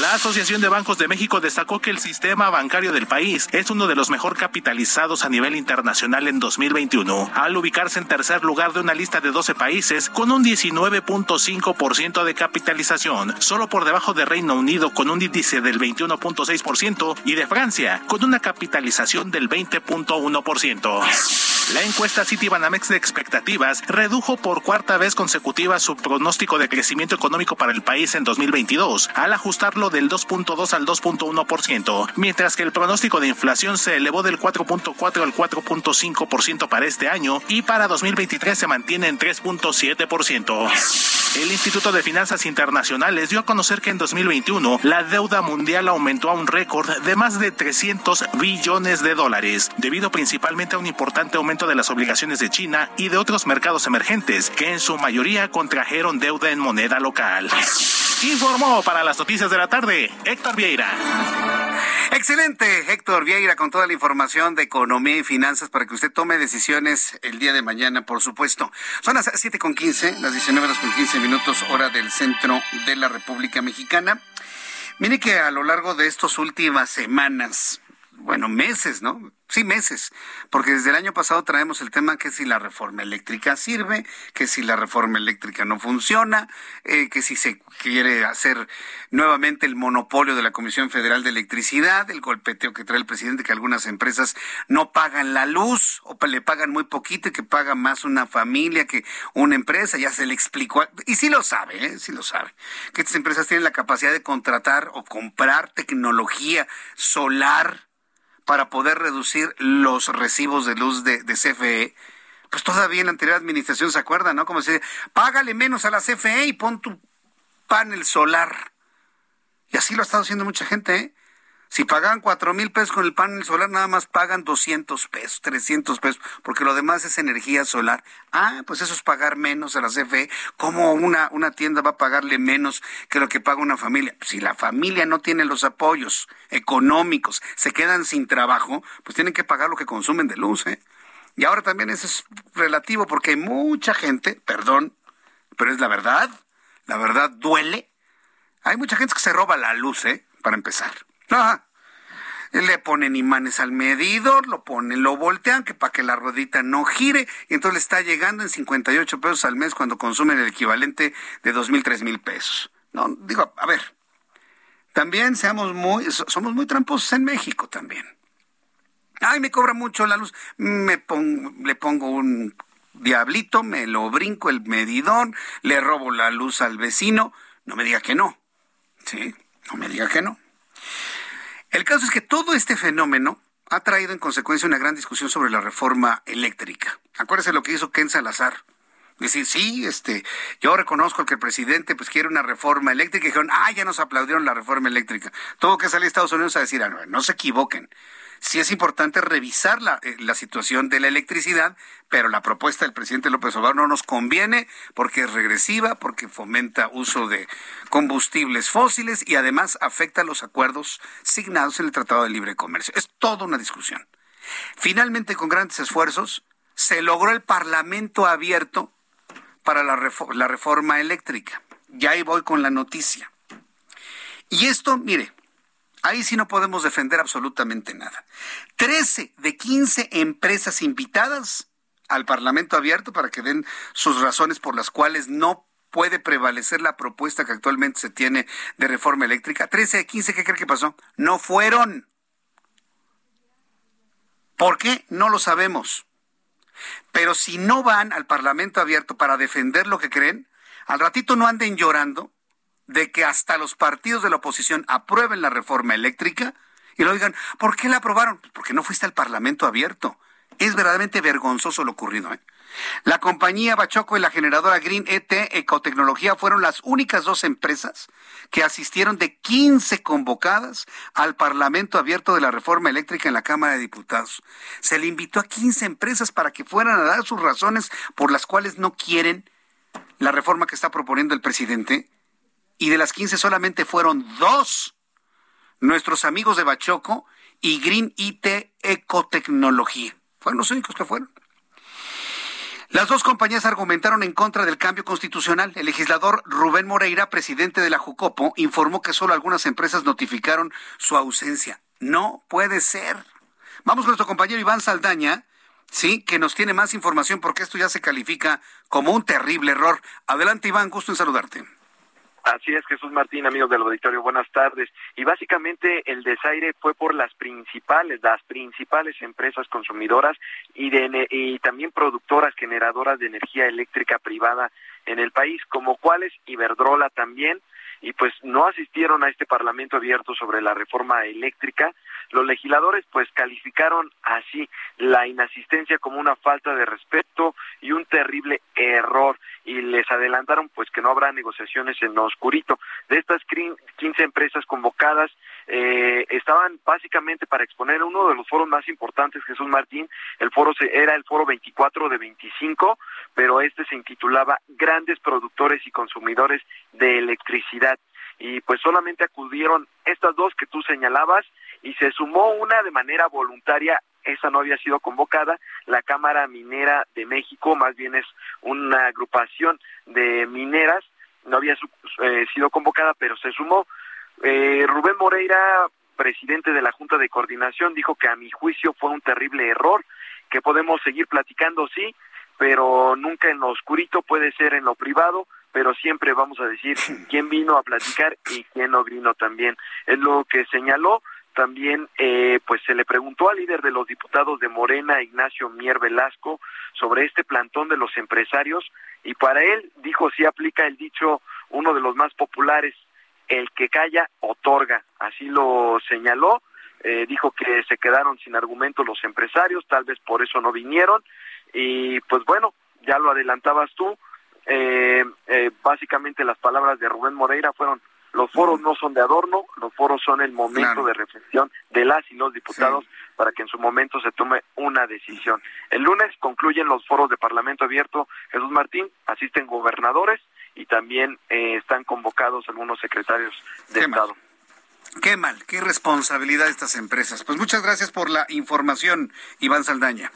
La Asociación de Bancos de México destacó que el sistema bancario del país es uno de los mejor capitalizados a nivel internacional en 2021, al ubicarse en tercer lugar de una lista de 12 países con un 19.5% de capitalización, solo por debajo de Reino Unido con un índice del 21.6% y de Francia con una capitalización del 20.1%. La encuesta Citibanamex de expectativas redujo por cuarta vez consecutiva su pronóstico de crecimiento económico para el país en 2022, al ajustarlo del 2.2 al 2.1%, mientras que el pronóstico de inflación se elevó del 4.4 al 4.5% para este año y para 2023 se mantiene en 3.7%. El Instituto de Finanzas Internacionales dio a conocer que en 2021 la deuda mundial aumentó a un récord de más de 300 billones de dólares, debido principalmente a un importante aumento de las obligaciones de China y de otros mercados emergentes, que en su mayoría contrajeron deuda en moneda local. Informó para las noticias de la tarde Héctor Vieira. Excelente, Héctor Vieira, con toda la información de economía y finanzas para que usted tome decisiones el día de mañana, por supuesto. Son las siete con quince, las 19 horas con 15 minutos, hora del centro de la República Mexicana. Mire que a lo largo de estas últimas semanas, bueno, meses, ¿no? Sí, meses, porque desde el año pasado traemos el tema que si la reforma eléctrica sirve, que si la reforma eléctrica no funciona, eh, que si se quiere hacer nuevamente el monopolio de la Comisión Federal de Electricidad, el golpeteo que trae el presidente, que algunas empresas no pagan la luz o le pagan muy poquito y que paga más una familia que una empresa, ya se le explicó, y sí lo sabe, ¿eh? sí lo sabe, que estas empresas tienen la capacidad de contratar o comprar tecnología solar para poder reducir los recibos de luz de, CFE, pues todavía en la anterior administración se acuerda, ¿no? Como se págale menos a la CFE y pon tu panel solar. Y así lo ha estado haciendo mucha gente, ¿eh? Si pagan cuatro mil pesos con el panel solar, nada más pagan 200 pesos, 300 pesos, porque lo demás es energía solar. Ah, pues eso es pagar menos a la CFE. ¿Cómo una, una tienda va a pagarle menos que lo que paga una familia? Si la familia no tiene los apoyos económicos, se quedan sin trabajo, pues tienen que pagar lo que consumen de luz, ¿eh? Y ahora también eso es relativo, porque hay mucha gente, perdón, pero es la verdad, la verdad duele. Hay mucha gente que se roba la luz, ¿eh? Para empezar. Le ponen imanes al medidor, lo ponen, lo voltean, que para que la ruedita no gire, y entonces le está llegando en 58 pesos al mes cuando consumen el equivalente de dos mil, tres mil pesos. No, digo, a ver, también seamos muy, somos muy tramposos en México también. Ay, me cobra mucho la luz, me pongo, le pongo un diablito, me lo brinco el medidor, le robo la luz al vecino, no me diga que no, ¿sí? No me diga que no. El caso es que todo este fenómeno ha traído en consecuencia una gran discusión sobre la reforma eléctrica. Acuérdese lo que hizo Ken Salazar. Decir, sí, este, yo reconozco que el presidente pues quiere una reforma eléctrica y dijeron, ah, ya nos aplaudieron la reforma eléctrica. Tuvo que salir Estados Unidos a decir, ah, no, no se equivoquen sí es importante revisar la, eh, la, situación de la electricidad, pero la propuesta del presidente López Obrador no nos conviene porque es regresiva, porque fomenta uso de combustibles fósiles y además afecta los acuerdos signados en el Tratado de Libre Comercio. Es toda una discusión. Finalmente, con grandes esfuerzos, se logró el Parlamento abierto para la, la reforma eléctrica. Ya ahí voy con la noticia. Y esto, mire, Ahí sí no podemos defender absolutamente nada. Trece de quince empresas invitadas al Parlamento abierto para que den sus razones por las cuales no puede prevalecer la propuesta que actualmente se tiene de reforma eléctrica. Trece de quince, ¿qué cree que pasó? No fueron. ¿Por qué? No lo sabemos. Pero si no van al Parlamento abierto para defender lo que creen, al ratito no anden llorando de que hasta los partidos de la oposición aprueben la reforma eléctrica y lo digan, ¿por qué la aprobaron? Pues porque no fuiste al Parlamento abierto. Es verdaderamente vergonzoso lo ocurrido. ¿eh? La compañía Bachoco y la generadora Green ET Ecotecnología fueron las únicas dos empresas que asistieron de 15 convocadas al Parlamento abierto de la reforma eléctrica en la Cámara de Diputados. Se le invitó a 15 empresas para que fueran a dar sus razones por las cuales no quieren la reforma que está proponiendo el presidente y de las 15 solamente fueron dos nuestros amigos de Bachoco y Green IT Ecotecnología. Fueron los únicos que fueron. Las dos compañías argumentaron en contra del cambio constitucional. El legislador Rubén Moreira, presidente de la Jucopo, informó que solo algunas empresas notificaron su ausencia. No puede ser. Vamos con nuestro compañero Iván Saldaña, sí, que nos tiene más información porque esto ya se califica como un terrible error. Adelante, Iván, gusto en saludarte. Así es, Jesús Martín, amigos del auditorio, buenas tardes. Y básicamente el desaire fue por las principales, las principales empresas consumidoras y, de, y también productoras generadoras de energía eléctrica privada en el país, como cuáles Iberdrola también, y pues no asistieron a este Parlamento abierto sobre la reforma eléctrica. Los legisladores pues calificaron así la inasistencia como una falta de respeto y un terrible error y les adelantaron pues que no habrá negociaciones en lo oscurito. De estas 15 empresas convocadas eh, estaban básicamente para exponer uno de los foros más importantes, Jesús Martín, el foro era el foro 24 de 25, pero este se intitulaba Grandes Productores y Consumidores de Electricidad. Y pues solamente acudieron estas dos que tú señalabas y se sumó una de manera voluntaria esa no había sido convocada. La Cámara Minera de México, más bien es una agrupación de mineras, no había eh, sido convocada, pero se sumó. Eh, Rubén Moreira, presidente de la Junta de Coordinación, dijo que a mi juicio fue un terrible error, que podemos seguir platicando, sí, pero nunca en lo oscurito, puede ser en lo privado, pero siempre vamos a decir quién vino a platicar y quién no vino también. Es lo que señaló también eh, pues se le preguntó al líder de los diputados de Morena, Ignacio Mier Velasco, sobre este plantón de los empresarios y para él dijo si aplica el dicho uno de los más populares, el que calla otorga, así lo señaló, eh, dijo que se quedaron sin argumentos los empresarios, tal vez por eso no vinieron y pues bueno, ya lo adelantabas tú, eh, eh, básicamente las palabras de Rubén Moreira fueron los foros no son de adorno, los foros son el momento de reflexión de las y los diputados para que en su momento se tome una decisión. El lunes concluyen los foros de Parlamento Abierto. Jesús Martín, asisten gobernadores y también eh, están convocados algunos secretarios de Estado. Qué mal, qué responsabilidad de estas empresas. Pues muchas gracias por la información, Iván Saldaña.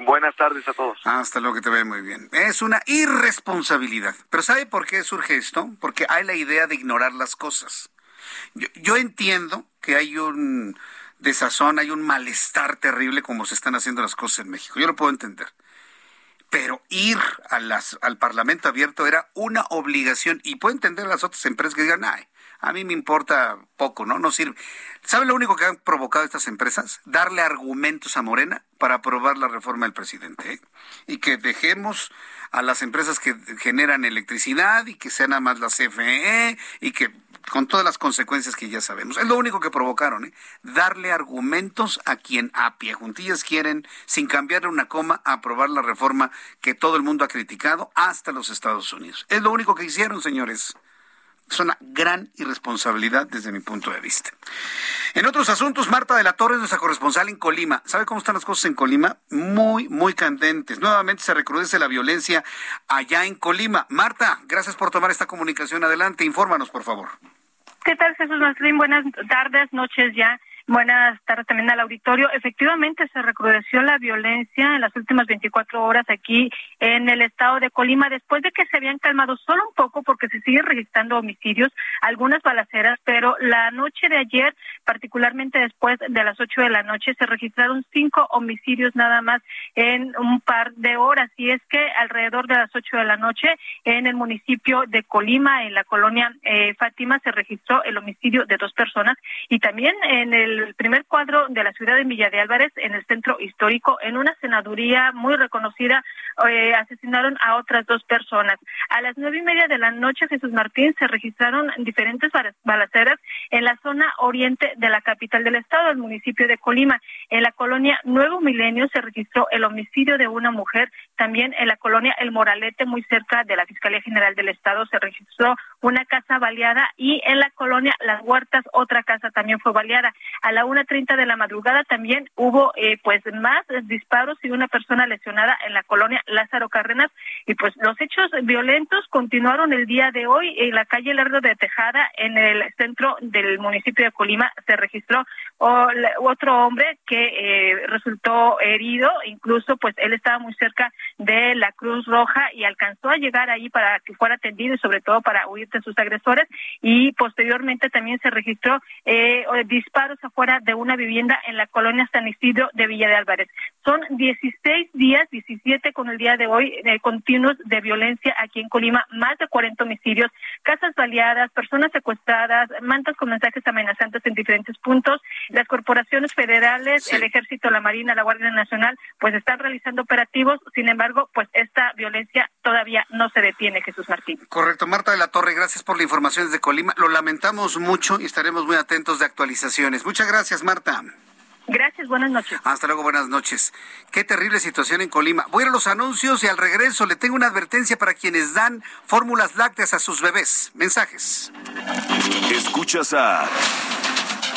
Buenas tardes a todos. Hasta luego, que te ve muy bien. Es una irresponsabilidad. Pero ¿sabe por qué surge esto? Porque hay la idea de ignorar las cosas. Yo, entiendo que hay un desazón, hay un malestar terrible como se están haciendo las cosas en México. Yo lo puedo entender. Pero ir a al Parlamento abierto era una obligación y puedo entender las otras empresas que digan, ay, a mí me importa poco, ¿no? No sirve. ¿Sabe lo único que han provocado estas empresas? Darle argumentos a Morena para aprobar la reforma del presidente. ¿eh? Y que dejemos a las empresas que generan electricidad y que sean nada más la CFE y que con todas las consecuencias que ya sabemos. Es lo único que provocaron, ¿eh? darle argumentos a quien a pie juntillas quieren, sin cambiarle una coma, aprobar la reforma que todo el mundo ha criticado hasta los Estados Unidos. Es lo único que hicieron, señores. Es una gran irresponsabilidad desde mi punto de vista. En otros asuntos, Marta de la Torre es nuestra corresponsal en Colima. ¿Sabe cómo están las cosas en Colima? Muy, muy candentes. Nuevamente se recrudece la violencia allá en Colima. Marta, gracias por tomar esta comunicación. Adelante, infórmanos, por favor. ¿Qué tal, Jesús Martín? Buenas tardes, noches ya. Buenas tardes también al auditorio. Efectivamente, se recrudeció la violencia en las últimas 24 horas aquí en el estado de Colima, después de que se habían calmado solo un poco porque se siguen registrando homicidios, algunas balaceras, pero la noche de ayer, particularmente después de las 8 de la noche, se registraron cinco homicidios nada más en un par de horas. Y es que alrededor de las 8 de la noche, en el municipio de Colima, en la colonia eh, Fátima, se registró el homicidio de dos personas y también en el el primer cuadro de la ciudad de Villa de Álvarez, en el centro histórico, en una senaduría muy reconocida, eh, asesinaron a otras dos personas. A las nueve y media de la noche, Jesús Martín, se registraron diferentes balaceras en la zona oriente de la capital del estado, el municipio de Colima. En la colonia Nuevo Milenio se registró el homicidio de una mujer. También en la colonia El Moralete, muy cerca de la Fiscalía General del Estado, se registró una casa baleada y en la colonia Las Huertas otra casa también fue baleada. A la una treinta de la madrugada también hubo eh, pues más disparos y una persona lesionada en la colonia Lázaro Cárdenas. Y pues los hechos violentos continuaron el día de hoy en la calle Lerdo de Tejada en el centro del municipio de Colima. Se registró otro hombre que eh, resultó herido. Incluso pues él estaba muy cerca de la Cruz Roja y alcanzó a llegar ahí para que fuera atendido y sobre todo para huir de sus agresores y posteriormente también se registró eh, disparos afuera de una vivienda en la colonia San Isidro de Villa de Álvarez. Son 16 días, 17 con el día de hoy, eh, continuos de violencia aquí en Colima, más de 40 homicidios, casas baleadas, personas secuestradas, mantas con mensajes amenazantes en diferentes puntos. Las corporaciones federales, el Ejército, la Marina, la Guardia Nacional, pues están realizando operativos. Sin embargo, pues esta violencia todavía no se detiene, Jesús Martín. Correcto. Marta de la Torre, gracias por la información desde Colima. Lo lamentamos mucho y estaremos muy atentos de actualizaciones. Muchas gracias, Marta. Gracias, buenas noches. Hasta luego, buenas noches. Qué terrible situación en Colima. Voy a los anuncios y al regreso le tengo una advertencia para quienes dan fórmulas lácteas a sus bebés. Mensajes. Escuchas a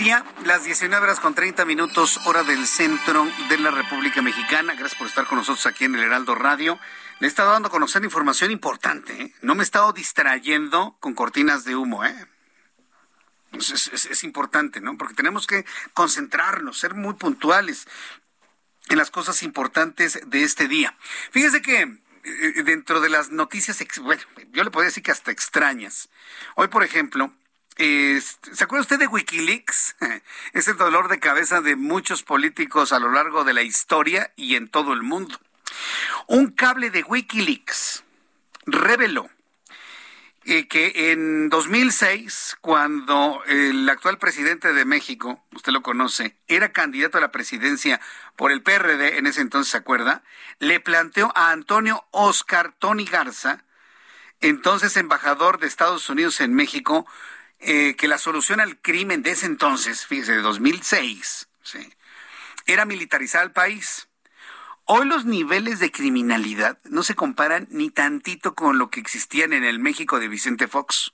Media, las 19 horas con 30 minutos, hora del centro de la República Mexicana. Gracias por estar con nosotros aquí en el Heraldo Radio. Le he estado dando a conocer información importante. ¿eh? No me he estado distrayendo con cortinas de humo. ¿eh? Es, importante, ¿no? Porque tenemos que concentrarnos, ser muy puntuales en las cosas importantes de este día. Fíjese que eh, dentro de las noticias, bueno, yo le podría decir que hasta extrañas. Hoy, por ejemplo, ¿Se acuerda usted de Wikileaks? Es el dolor de cabeza de muchos políticos a lo largo de la historia y en todo el mundo. Un cable de Wikileaks reveló eh, que en 2006, cuando el actual presidente de México, usted lo conoce, era candidato a la presidencia por el PRD, en ese entonces se acuerda, le planteó a Antonio Oscar Tony Garza, entonces embajador de Estados Unidos en México, eh, que la solución al crimen de ese entonces, fíjese, de 2006, Sí. Era militarizar el país. Hoy los niveles de criminalidad no se comparan ni tantito con lo que existían en el México de Vicente Fox.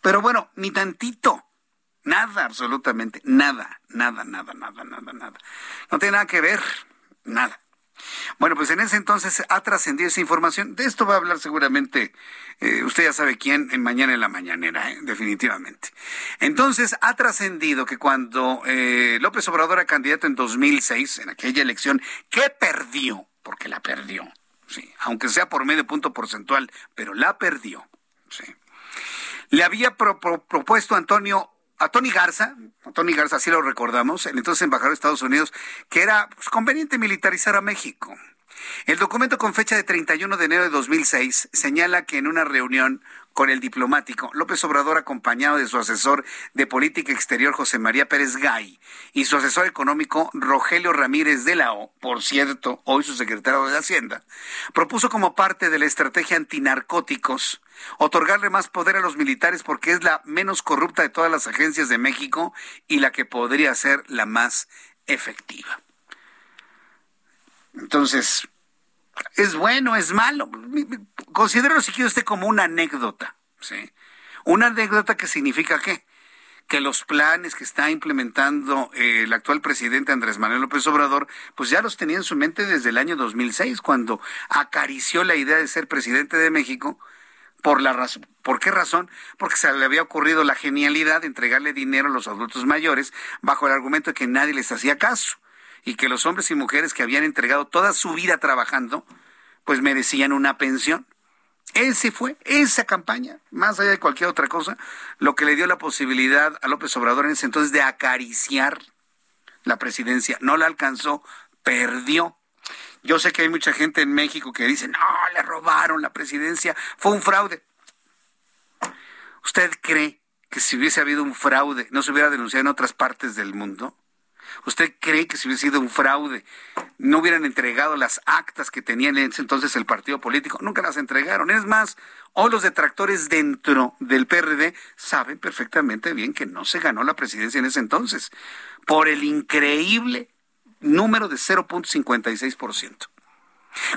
Pero bueno, ni tantito. Nada, absolutamente. Nada, nada, nada, nada, nada, nada. No tiene nada que ver. Nada. Bueno, pues en ese entonces ha trascendido esa información. De esto va a hablar seguramente, eh, usted ya sabe quién, en mañana en la mañanera, ¿eh? definitivamente. Entonces ha trascendido que cuando eh, López Obrador era candidato en 2006, en aquella elección, que perdió, porque la perdió, sí, aunque sea por medio punto porcentual, pero la perdió, sí. Le había propuesto Antonio a Tony Garza, a Tony Garza, así lo recordamos, el entonces embajador de Estados Unidos, que era pues, conveniente militarizar a México. El documento con fecha de 31 de enero de 2006 señala que en una reunión con el diplomático López Obrador, acompañado de su asesor de política exterior José María Pérez Gay y su asesor económico Rogelio Ramírez de la por cierto, hoy su secretario de Hacienda, propuso como parte de la estrategia antinarcóticos otorgarle más poder a los militares porque es la menos corrupta de todas las agencias de México y la que podría ser la más efectiva. Entonces, ¿es bueno, es malo? Considero si quiere usted como una anécdota, ¿sí? Una anécdota que significa qué? que los planes que está implementando eh, el actual presidente Andrés Manuel López Obrador, pues ya los tenía en su mente desde el año 2006, cuando acarició la idea de ser presidente de México por la razón, ¿por qué razón? Porque se le había ocurrido la genialidad de entregarle dinero a los adultos mayores bajo el argumento de que nadie les hacía caso y que los hombres y mujeres que habían entregado toda su vida trabajando, pues merecían una pensión. Ese fue, esa campaña, más allá de cualquier otra cosa, lo que le dio la posibilidad a López Obrador en ese entonces de acariciar la presidencia. No la alcanzó, perdió. Yo sé que hay mucha gente en México que dice, no, le robaron la presidencia, fue un fraude. ¿Usted cree que si hubiese habido un fraude no se hubiera denunciado en otras partes del mundo? ¿Usted cree que si hubiese sido un fraude no hubieran entregado las actas que tenían en ese entonces el partido político? Nunca las entregaron. Es más, hoy los detractores dentro del PRD saben perfectamente bien que no se ganó la presidencia en ese entonces por el increíble número de 0.56%.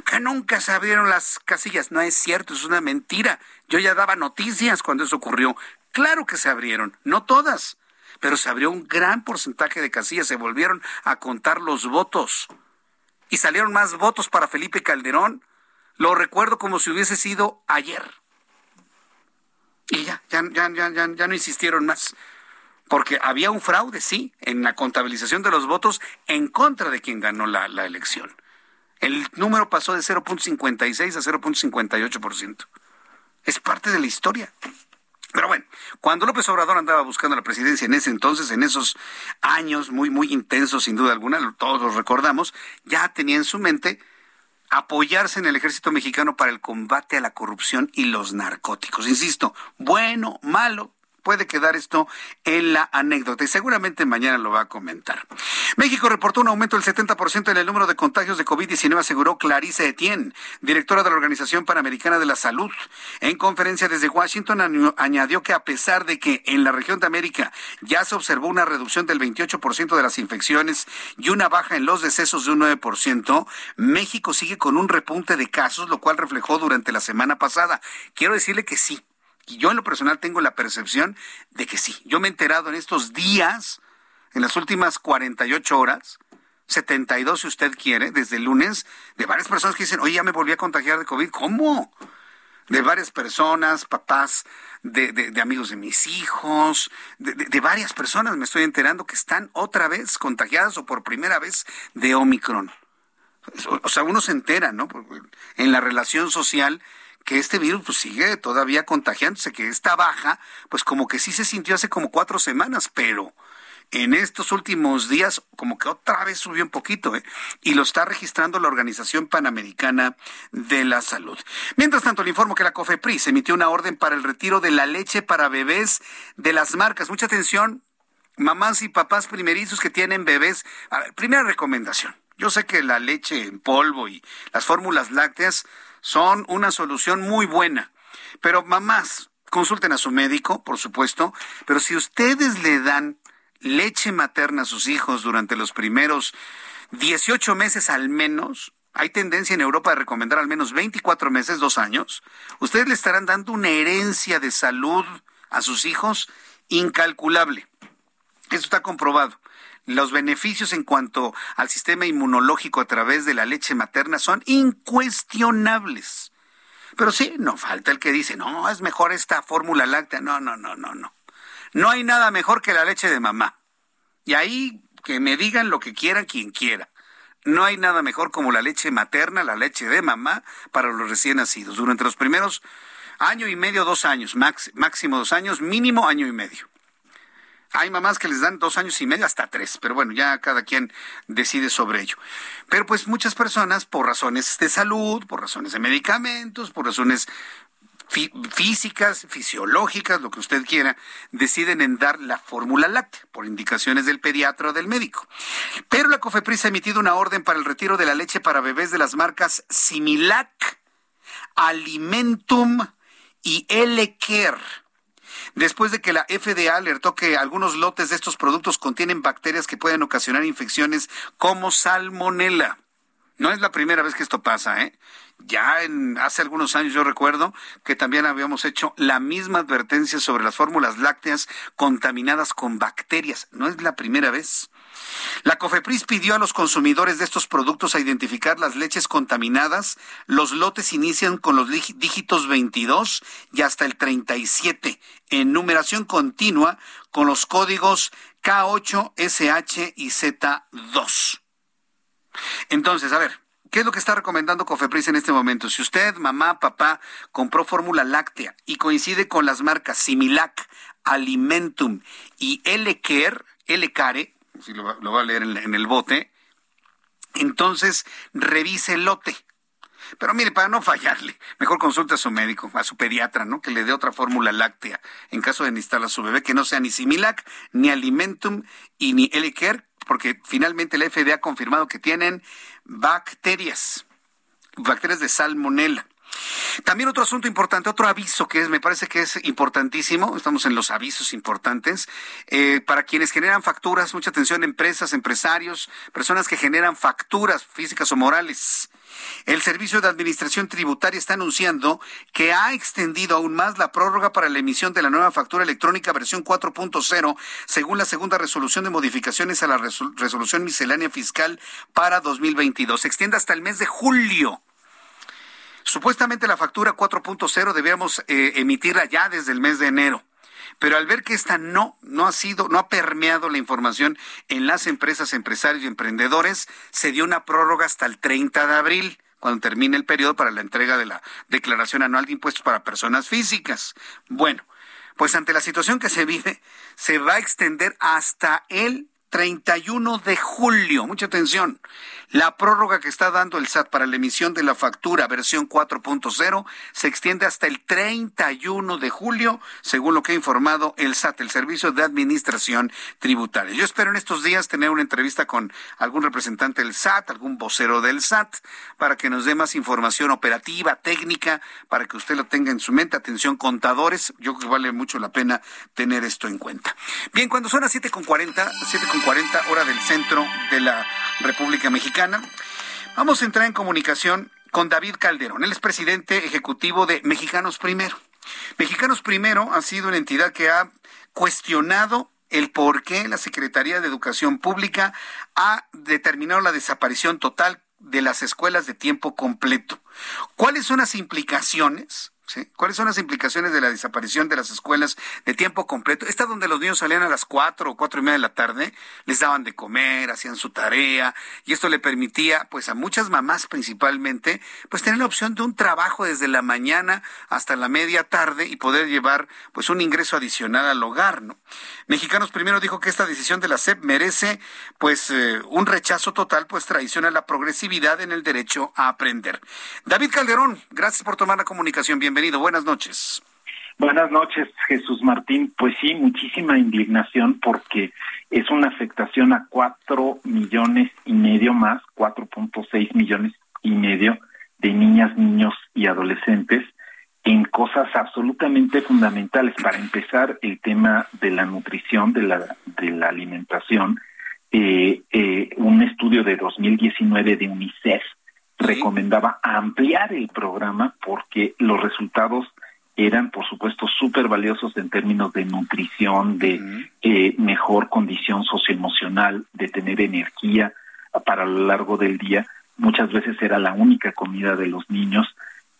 Que nunca se abrieron las casillas. No es cierto, es una mentira. Yo ya daba noticias cuando eso ocurrió. Claro que se abrieron, no todas, pero se abrió un gran porcentaje de casillas, se volvieron a contar los votos. Y salieron más votos para Felipe Calderón. Lo recuerdo como si hubiese sido ayer. Y ya, ya, ya, ya, ya, no insistieron más porque había un fraude, sí, en la contabilización de los votos en contra de quien ganó la, elección. El número pasó de 0.56 a 0.58%. Es parte de la historia. Pero bueno, cuando López Obrador andaba buscando la presidencia en ese entonces, en esos años muy, muy intensos, sin duda alguna, todos los recordamos, ya tenía en su mente apoyarse en el ejército mexicano para el combate a la corrupción y los narcóticos. Insisto, bueno, malo, puede quedar esto en la anécdota y seguramente mañana lo va a comentar. México reportó un aumento del 70% en el número de contagios de COVID-19, aseguró Clarice Etienne, directora de la Organización Panamericana de la Salud. En conferencia desde Washington añadió que a pesar de que en la región de América ya se observó una reducción del 28% de las infecciones y una baja en los decesos de un 9%, México sigue con un repunte de casos, lo cual reflejó durante la semana pasada. Quiero decirle que sí, yo en lo personal tengo la percepción de que sí. Yo me he enterado en estos días, en las últimas 48 horas, 72 si usted quiere, desde el lunes, de varias personas que dicen, oye, ya me volví a contagiar de COVID. ¿Cómo? De varias personas, papás de, de, amigos de mis hijos, de, de, varias personas me estoy enterando que están otra vez contagiadas o por primera vez de Omicron. O sea, uno se entera, ¿no? En la relación social que este virus pues, sigue todavía contagiándose, que esta baja, pues como que sí se sintió hace como cuatro semanas, pero en estos últimos días como que otra vez subió un poquito, ¿eh? y lo está registrando la Organización Panamericana de la Salud. Mientras tanto, le informo que la COFEPRIS emitió una orden para el retiro de la leche para bebés de las marcas. Mucha atención, mamás y papás primerizos que tienen bebés. A ver, primera recomendación. Yo sé que la leche en polvo y las fórmulas lácteas son una solución muy buena. Pero mamás, consulten a su médico, por supuesto, pero si ustedes le dan leche materna a sus hijos durante los primeros 18 meses al menos, hay tendencia en Europa de recomendar al menos 24 meses, dos años, ustedes le estarán dando una herencia de salud a sus hijos incalculable. Eso está comprobado. Los beneficios en cuanto al sistema inmunológico a través de la leche materna son incuestionables. Pero sí, no falta el que dice, no, es mejor esta fórmula láctea. No, no, no, no, no. No hay nada mejor que la leche de mamá. Y ahí que me digan lo que quieran quien quiera. No hay nada mejor como la leche materna, la leche de mamá para los recién nacidos. Durante los primeros año y medio, dos años, máximo dos años, mínimo año y medio. Hay mamás que les dan dos años y medio hasta tres, pero bueno, ya cada quien decide sobre ello. Pero pues muchas personas, por razones de salud, por razones de medicamentos, por razones físicas, fisiológicas, lo que usted quiera, deciden en dar la fórmula láctea por indicaciones del pediatra o del médico. Pero la COFEPRIS ha emitido una orden para el retiro de la leche para bebés de las marcas Similac, Alimentum y L-Care después de que la FDA alertó que algunos lotes de estos productos contienen bacterias que pueden ocasionar infecciones como salmonela. No es la primera vez que esto pasa, ¿eh? Ya en, hace algunos años yo recuerdo que también habíamos hecho la misma advertencia sobre las fórmulas lácteas contaminadas con bacterias. No es la primera vez. La COFEPRIS pidió a los consumidores de estos productos a identificar las leches contaminadas. Los lotes inician con los dígitos 22 y hasta el 37 en numeración continua con los códigos K8, SH y Z2. Entonces, a ver, ¿Qué es lo que está recomendando Cofepris en este momento? Si usted, mamá, papá, compró fórmula láctea y coincide con las marcas Similac, Alimentum y L-Care, si lo, va a leer en, el bote, entonces revise el lote. Pero mire, para no fallarle, mejor consulte a su médico, a su pediatra, ¿no? Que le dé otra fórmula láctea en caso de necesitar a su bebé, que no sea ni Similac, ni Alimentum y ni L-Care, porque finalmente la FDA ha confirmado que tienen bacterias, bacterias de salmonella. También otro asunto importante, otro aviso que es, me parece que es importantísimo, estamos en los avisos importantes, eh, para quienes generan facturas, mucha atención, empresas, empresarios, personas que generan facturas físicas o morales. El Servicio de Administración Tributaria está anunciando que ha extendido aún más la prórroga para la emisión de la nueva factura electrónica versión 4.0, según la segunda resolución de modificaciones a la resolución miscelánea fiscal para 2022. Se extiende hasta el mes de julio. Supuestamente la factura 4.0 debíamos eh, emitirla ya desde el mes de enero. Pero al ver que esta no, no ha sido, no ha permeado la información en las empresas, empresarios y emprendedores, se dio una prórroga hasta el 30 de abril cuando termine el periodo para la entrega de la declaración anual de impuestos para personas físicas. Bueno, pues ante la situación que se vive, se va a extender hasta el 31 de julio. Mucha atención. La prórroga que está dando el SAT para la emisión de la factura versión 4.0 se extiende hasta el 31 de julio, según lo que ha informado el SAT, el Servicio de Administración Tributaria. Yo espero en estos días tener una entrevista con algún representante del SAT, algún vocero del SAT, para que nos dé más información operativa, técnica, para que usted lo tenga en su mente. Atención, contadores, yo creo que vale mucho la pena tener esto en cuenta. Bien, cuando son las 7.40, 7.40 hora del centro de la República Mexicana. Vamos a entrar en comunicación con David Calderón. Él es presidente ejecutivo de Mexicanos Primero. Mexicanos Primero ha sido una entidad que ha cuestionado el por qué la Secretaría de Educación Pública ha determinado la desaparición total de las escuelas de tiempo completo. ¿Cuáles son las implicaciones ¿Cuáles son las implicaciones de la desaparición de las escuelas de tiempo completo? Esta donde los niños salían a las cuatro o cuatro y media de la tarde, les daban de comer, hacían su tarea, y esto le permitía, pues a muchas mamás principalmente, pues tener la opción de un trabajo desde la mañana hasta la media tarde y poder llevar, pues un ingreso adicional al hogar, ¿no? Mexicanos Primero dijo que esta decisión de la SEP merece, pues, eh, un rechazo total, pues traiciona la progresividad en el derecho a aprender. David Calderón, gracias por tomar la comunicación. Bienvenido Buenas noches. Buenas noches, Jesús Martín. Pues sí, muchísima indignación porque es una afectación a cuatro millones y medio más, cuatro punto seis millones y medio de niñas, niños y adolescentes en cosas absolutamente fundamentales. Para empezar, el tema de la nutrición, de la, de la alimentación. Eh, eh, un estudio de 2019 de UNICEF recomendaba ampliar el programa porque los resultados eran, por supuesto, súper valiosos en términos de nutrición, de eh, mejor condición socioemocional, de tener energía para lo largo del día. Muchas veces era la única comida de los niños.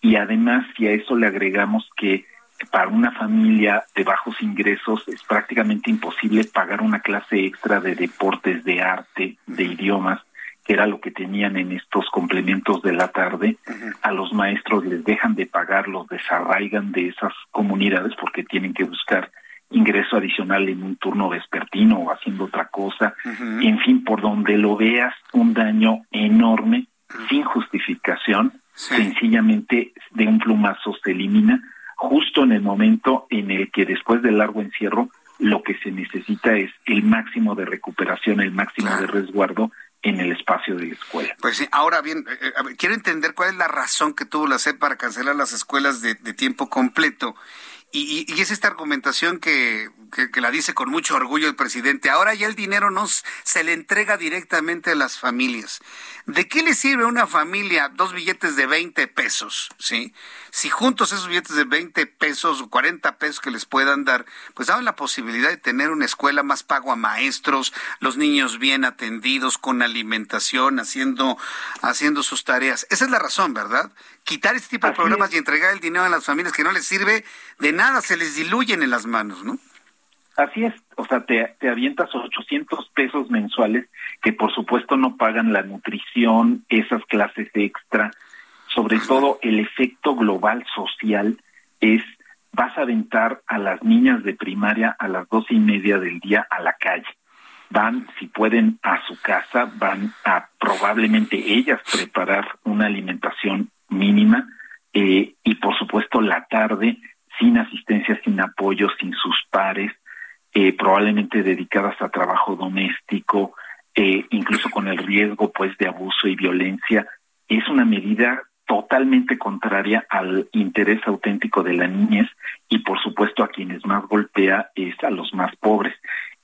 Y además si a eso le agregamos que para una familia de bajos ingresos es prácticamente imposible pagar una clase extra de deportes, de arte, de idiomas, que era lo que tenían en estos complementos de la tarde, a los maestros les dejan de pagar, los desarraigan de esas comunidades porque tienen que buscar ingreso adicional en un turno vespertino o haciendo otra cosa. En fin, por donde lo veas, un daño enorme, sin justificación, sencillamente de un plumazo se elimina, justo en el momento en el que después del largo encierro lo que se necesita es el máximo de recuperación, el máximo de resguardo en el espacio de la escuela. Pues sí, ahora bien, eh, eh, quiero entender cuál es la razón que tuvo la SEP para cancelar las escuelas de, tiempo completo. Y, y, es esta argumentación que, que, la dice con mucho orgullo el presidente. Ahora ya el dinero no se le entrega directamente a las familias. ¿De qué le sirve a una familia dos billetes de 20 pesos? ¿sí? Si juntos esos billetes de 20 pesos o 40 pesos que les puedan dar, pues daban la posibilidad de tener una escuela más pago a maestros, los niños bien atendidos, con alimentación, haciendo, haciendo sus tareas. Esa es la razón, ¿verdad? Quitar este tipo de problemas y entregar el dinero a las familias que no les sirve de nada, se les diluyen en las manos, ¿no? Así es, o sea, te, te avientas 800 pesos mensuales que por supuesto no pagan la nutrición, esas clases extra, sobre todo el efecto global social es vas a aventar a las niñas de primaria a las dos y media del día a la calle. Van, si pueden, a su casa, van a probablemente ellas preparar una alimentación mínima eh, y por supuesto la tarde sin asistencia, sin apoyo, sin sus pares, eh, probablemente dedicadas a trabajo doméstico, eh, incluso con el riesgo pues de abuso y violencia, es una medida totalmente contraria al interés auténtico de la niñez y por supuesto a quienes más golpea es a los más pobres.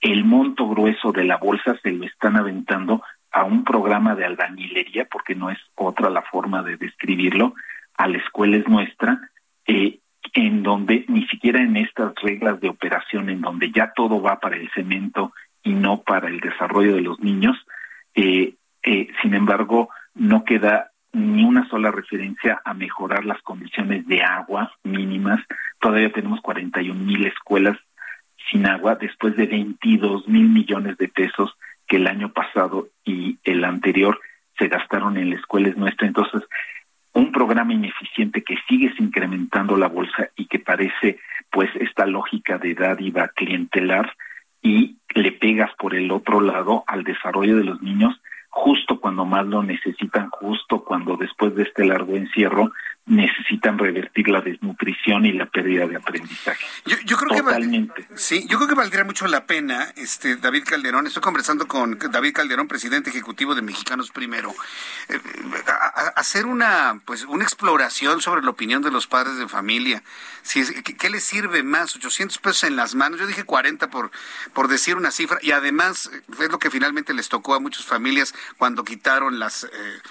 El monto grueso de la bolsa se lo están aventando a un programa de albañilería, porque no es otra la forma de describirlo, a la escuela es nuestra, eh, en donde ni siquiera en estas reglas de operación, en donde ya todo va para el cemento y no para el desarrollo de los niños, eh, eh, sin embargo, no queda ni una sola referencia a mejorar las condiciones de agua mínimas. Todavía tenemos 41 mil escuelas sin agua después de 22 mil millones de pesos que el año pasado y el anterior se gastaron en la escuela nuestra. Entonces, un programa ineficiente que sigues incrementando la bolsa y que parece pues esta lógica de dádiva clientelar y le pegas por el otro lado al desarrollo de los niños justo cuando más lo necesitan, justo cuando después de este largo encierro necesitan revertir la desnutrición y la pérdida de aprendizaje. Yo, creo que sí, yo creo que valdría mucho la pena, este David Calderón. Estoy conversando con David Calderón, presidente ejecutivo de Mexicanos Primero, eh, hacer una pues una exploración sobre la opinión de los padres de familia. Si ¿qué, les sirve más? 800 pesos en las manos. Yo dije 40 por por decir una cifra y además es lo que finalmente les tocó a muchas familias cuando quitaron las eh,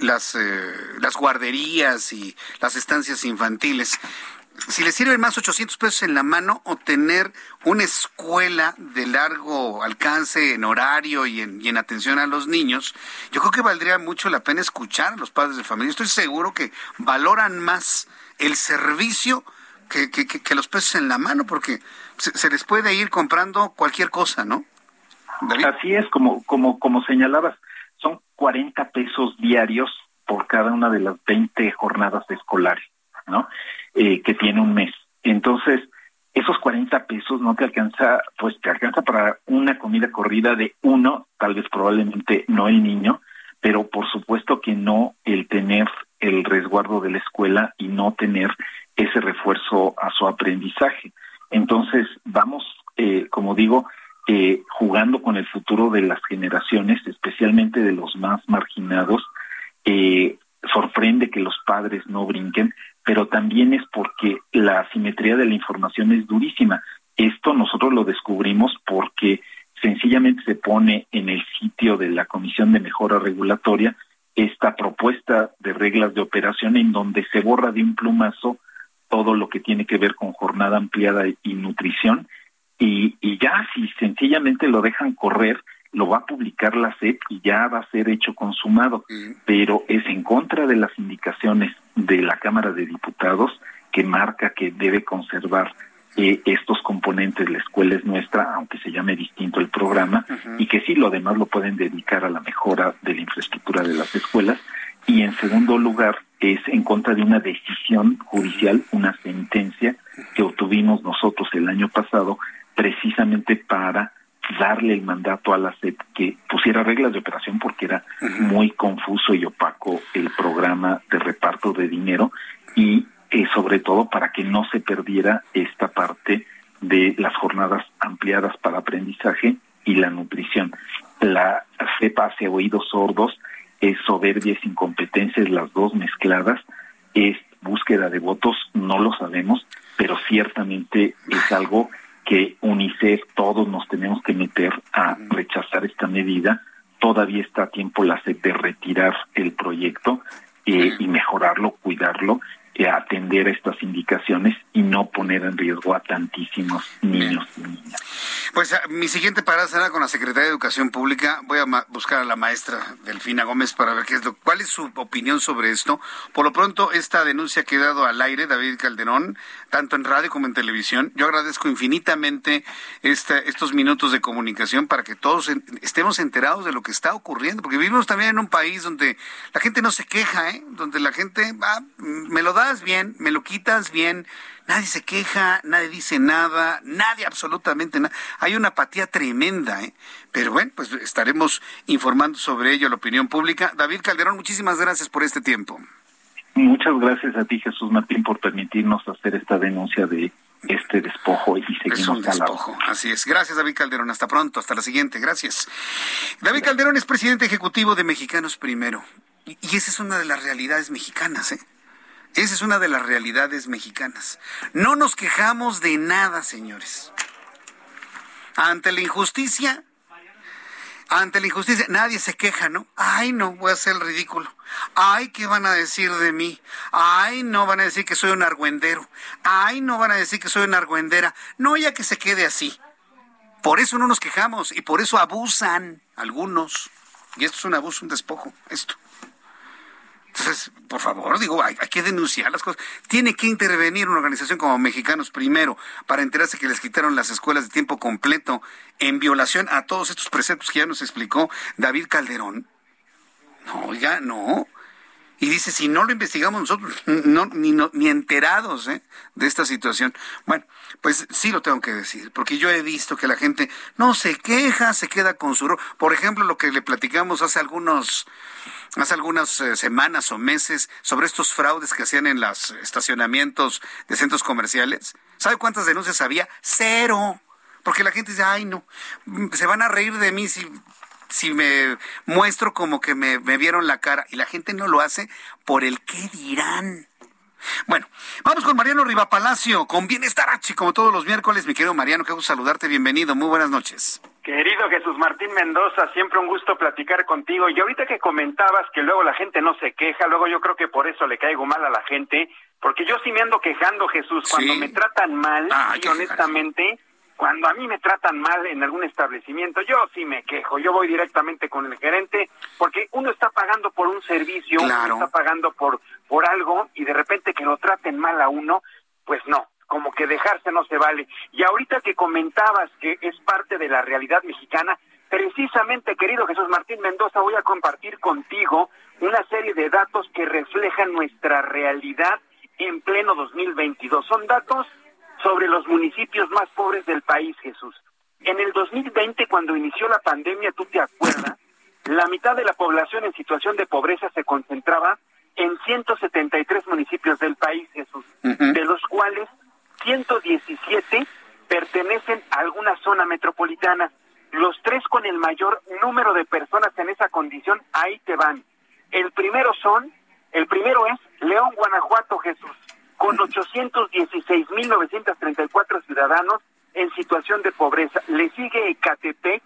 las eh, las guarderías y las estancias infantiles. Si le sirven más 800 pesos en la mano o tener una escuela de largo alcance en horario y en, atención a los niños, yo creo que valdría mucho la pena escuchar a los padres de familia. Estoy seguro que valoran más el servicio que, que, los pesos en la mano, porque se, les puede ir comprando cualquier cosa, ¿no? Así es, como, como, como señalabas, son 40 pesos diarios por cada una de las 20 jornadas escolares, ¿no? Eh, que tiene un mes. Entonces, esos 40 pesos no te alcanza, pues te alcanza para una comida corrida de uno, tal vez probablemente no el niño, pero por supuesto que no el tener el resguardo de la escuela y no tener ese refuerzo a su aprendizaje. Entonces, vamos, eh, como digo, eh, jugando con el futuro de las generaciones, especialmente de los más marginados, eh, sorprende que los padres no brinquen, pero también es porque la asimetría de la información es durísima. Esto nosotros lo descubrimos porque sencillamente se pone en el sitio de la Comisión de Mejora Regulatoria esta propuesta de reglas de operación en donde se borra de un plumazo todo lo que tiene que ver con jornada ampliada y nutrición y, y ya si sencillamente lo dejan correr lo va a publicar la SEP y ya va a ser hecho consumado, pero es en contra de las indicaciones de la Cámara de Diputados que marca que debe conservar eh, estos componentes, la escuela es nuestra, aunque se llame distinto el programa, y que sí, lo demás lo pueden dedicar a la mejora de la infraestructura de las escuelas. Y en segundo lugar, es en contra de una decisión judicial, una sentencia que obtuvimos nosotros el año pasado, precisamente para darle el mandato a la SEP que pusiera reglas de operación porque era muy confuso y opaco el programa de reparto de dinero y eh, sobre todo para que no se perdiera esta parte de las jornadas ampliadas para aprendizaje y la nutrición. La SEP hace oídos sordos, es soberbia, es incompetencia, las dos mezcladas, es búsqueda de votos, no lo sabemos, pero ciertamente es algo que UNICEF, todos nos tenemos que meter a rechazar esta medida. Todavía está a tiempo la SED de retirar el proyecto eh, y mejorarlo, cuidarlo atender a estas indicaciones y no poner en riesgo a tantísimos niños y niñas. Pues ah, mi siguiente parada será con la Secretaría de Educación Pública. Voy a buscar a la maestra Delfina Gómez para ver qué es lo, cuál es su opinión sobre esto. Por lo pronto, esta denuncia ha quedado al aire, David Calderón, tanto en radio como en televisión. Yo agradezco infinitamente este, estos minutos de comunicación para que todos estemos enterados de lo que está ocurriendo, porque vivimos también en un país donde la gente no se queja, ¿eh? donde la gente va, me lo da bien, me lo quitas bien, nadie se queja, nadie dice nada, nadie absolutamente nada. Hay una apatía tremenda, ¿eh? Pero bueno, pues estaremos informando sobre ello a la opinión pública. David Calderón, muchísimas gracias por este tiempo. Muchas gracias a ti, Jesús Martín, por permitirnos hacer esta denuncia de este despojo y seguimos es un despojo, así es. Gracias, David Calderón. Hasta pronto, hasta la siguiente. Gracias. David Calderón es presidente ejecutivo de Mexicanos Primero. Y esa es una de las realidades mexicanas, ¿eh? Esa es una de las realidades mexicanas. No nos quejamos de nada, señores. Ante la injusticia, ante la injusticia, nadie se queja, ¿no? Ay, no, voy a hacer el ridículo. Ay, ¿qué van a decir de mí? Ay, no van a decir que soy un argüendero. Ay, no van a decir que soy una argüendera. No, ya que se quede así. Por eso no nos quejamos y por eso abusan algunos. Y esto es un abuso, un despojo, esto. Entonces, por favor, digo, hay, que denunciar las cosas. Tiene que intervenir una organización como Mexicanos Primero para enterarse que les quitaron las escuelas de tiempo completo en violación a todos estos preceptos que ya nos explicó David Calderón. No, oiga, no. Y dice, si no lo investigamos nosotros, no, ni, ni enterados ¿eh? de esta situación. Bueno, pues sí lo tengo que decir, porque yo he visto que la gente no se queja, se queda con su... Por ejemplo, lo que le platicamos hace algunos hace algunas eh, semanas o meses sobre estos fraudes que hacían en los estacionamientos de centros comerciales. ¿Sabe cuántas denuncias había? Cero. Porque la gente dice, ay, no, se van a reír de mí si, si me muestro como que me, me vieron la cara. Y la gente no lo hace por el qué dirán. Bueno, vamos con Mariano Rivapalacio, con Bienestar H, como todos los miércoles. Mi querido Mariano, qué gusto saludarte, bienvenido, muy buenas noches. Querido Jesús Martín Mendoza, siempre un gusto platicar contigo. Y ahorita que comentabas que luego la gente no se queja, luego yo creo que por eso le caigo mal a la gente, porque yo sí me ando quejando, Jesús, cuando me tratan mal, ah, y honestamente, cuando a mí me tratan mal en algún establecimiento, yo sí me quejo, yo voy directamente con el gerente, porque uno está pagando por un servicio, uno está pagando por, por algo, y de repente que lo traten mal a uno, pues no, como que dejarse no se vale. Y ahorita que comentabas que es parte de la realidad mexicana, precisamente, querido Jesús Martín Mendoza, voy a compartir contigo una serie de datos que reflejan nuestra realidad en pleno 2022. Son datos sobre los municipios más pobres del país, Jesús. En el 2020, cuando inició la pandemia, tú te acuerdas, la mitad de la población en situación de pobreza se concentraba en 173 municipios del país, Jesús, de los cuales 117 pertenecen a alguna zona metropolitana. Los tres con el mayor número de personas en esa condición, ahí te van. El primero son, el primero es León, Guanajuato, Jesús con 816.934 ciudadanos en situación de pobreza. Le sigue Ecatepec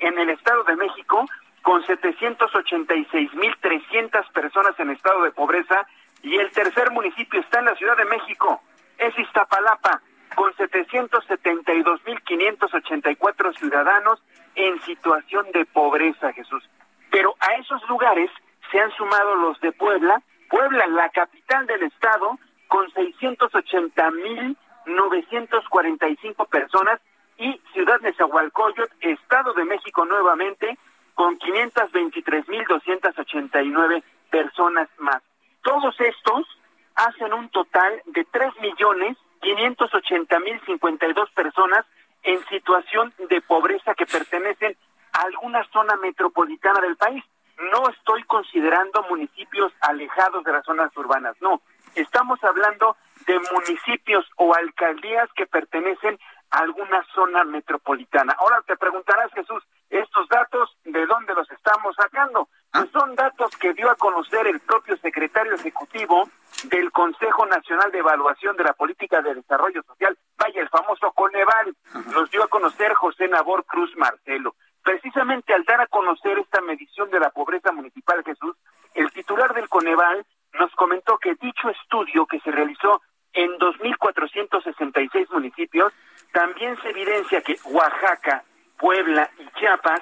en el Estado de México con 786.300 personas en estado de pobreza y el tercer municipio está en la Ciudad de México, es Iztapalapa, con 772.584 ciudadanos en situación de pobreza, Jesús. Pero a esos lugares se han sumado los de Puebla, Puebla, la capital del estado, con 680.945 personas y Ciudad de Zahualcóyotl, Estado de México nuevamente, con 523.289 personas más. Todos estos hacen un total de 3.580.052 personas en situación de pobreza que pertenecen a alguna zona metropolitana del país. No estoy considerando municipios alejados de las zonas urbanas, no. Estamos hablando de municipios o alcaldías que pertenecen a alguna zona metropolitana. Ahora te preguntarás, Jesús, estos datos, ¿de dónde los estamos sacando? Pues son datos que dio a conocer el propio secretario ejecutivo del Consejo Nacional de Evaluación de la Política de Desarrollo Social, vaya, el famoso Coneval, los dio a conocer José Nabor Cruz Marcelo. Precisamente al dar a conocer esta medición de la pobreza municipal, Jesús, el titular del Coneval nos comentó que dicho estudio que se realizó en 2.466 municipios, también se evidencia que Oaxaca, Puebla y Chiapas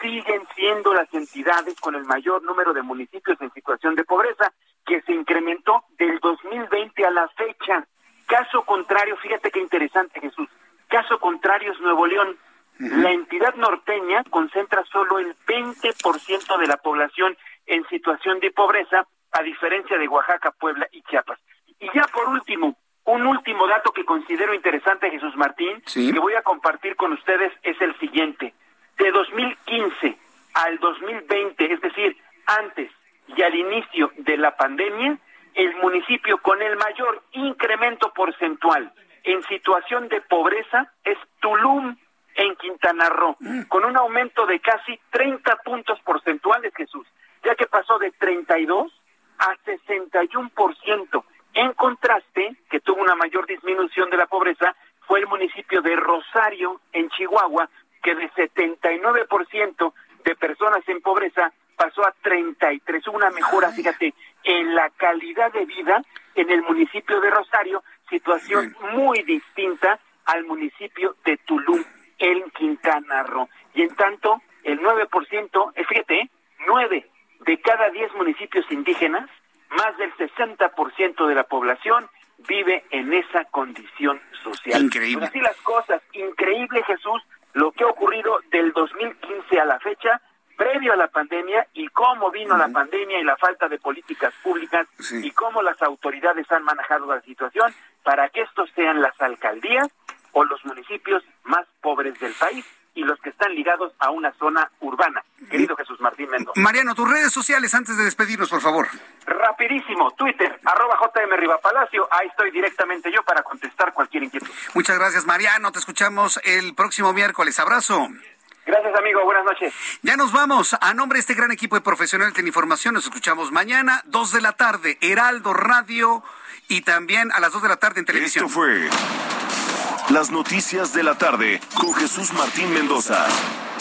siguen siendo las entidades con el mayor número de municipios en situación de pobreza, que se incrementó del 2020 a la fecha. Caso contrario, fíjate qué interesante Jesús, caso contrario es Nuevo León. La entidad norteña concentra solo el 20% de la población en situación de pobreza, a diferencia de Oaxaca, Puebla y Chiapas. Y ya por último, un último dato que considero interesante, Jesús Martín, que voy a compartir con ustedes es el siguiente. De 2015 al 2020, es decir, antes y al inicio de la pandemia, el municipio con el mayor incremento porcentual en situación de pobreza es Tulum, en Quintana Roo, con un aumento de casi 30 puntos porcentuales, Jesús, ya que pasó de 32 a 61%. En contraste, que tuvo una mayor disminución de la pobreza, fue el municipio de Rosario, en Chihuahua, que de 79% de personas en pobreza pasó a 33, una mejora, fíjate, en la calidad de vida en el municipio de Rosario, situación muy distinta al municipio de Tulum, en Quintana Roo. Y en tanto, el 9%, eh, fíjate, 9 de cada 10 municipios indígenas más del 60% de la población vive en esa condición social. Increíble. así las cosas, increíble Jesús, lo que ha ocurrido del 2015 a la fecha, previo a la pandemia, y cómo vino la pandemia y la falta de políticas públicas, y cómo las autoridades han manejado la situación para que estos sean las alcaldías o los municipios más pobres del país y los que están ligados a una zona urbana. Querido Jesús Martín Mendoza. Mariano, tus redes sociales antes de despedirnos, por favor. Rapidísimo, Twitter, arroba JM Rivapalacio, ahí estoy directamente yo para contestar cualquier inquietud. Muchas gracias, Mariano. Te escuchamos el próximo miércoles. Abrazo. Gracias, amigo. Buenas noches. Ya nos vamos. A nombre de este gran equipo de profesionales de información, nos escuchamos mañana, 2 de la tarde, Heraldo Radio y también a las 2 de la tarde en televisión. Esto fue las noticias de la tarde con Jesús Martín Mendoza.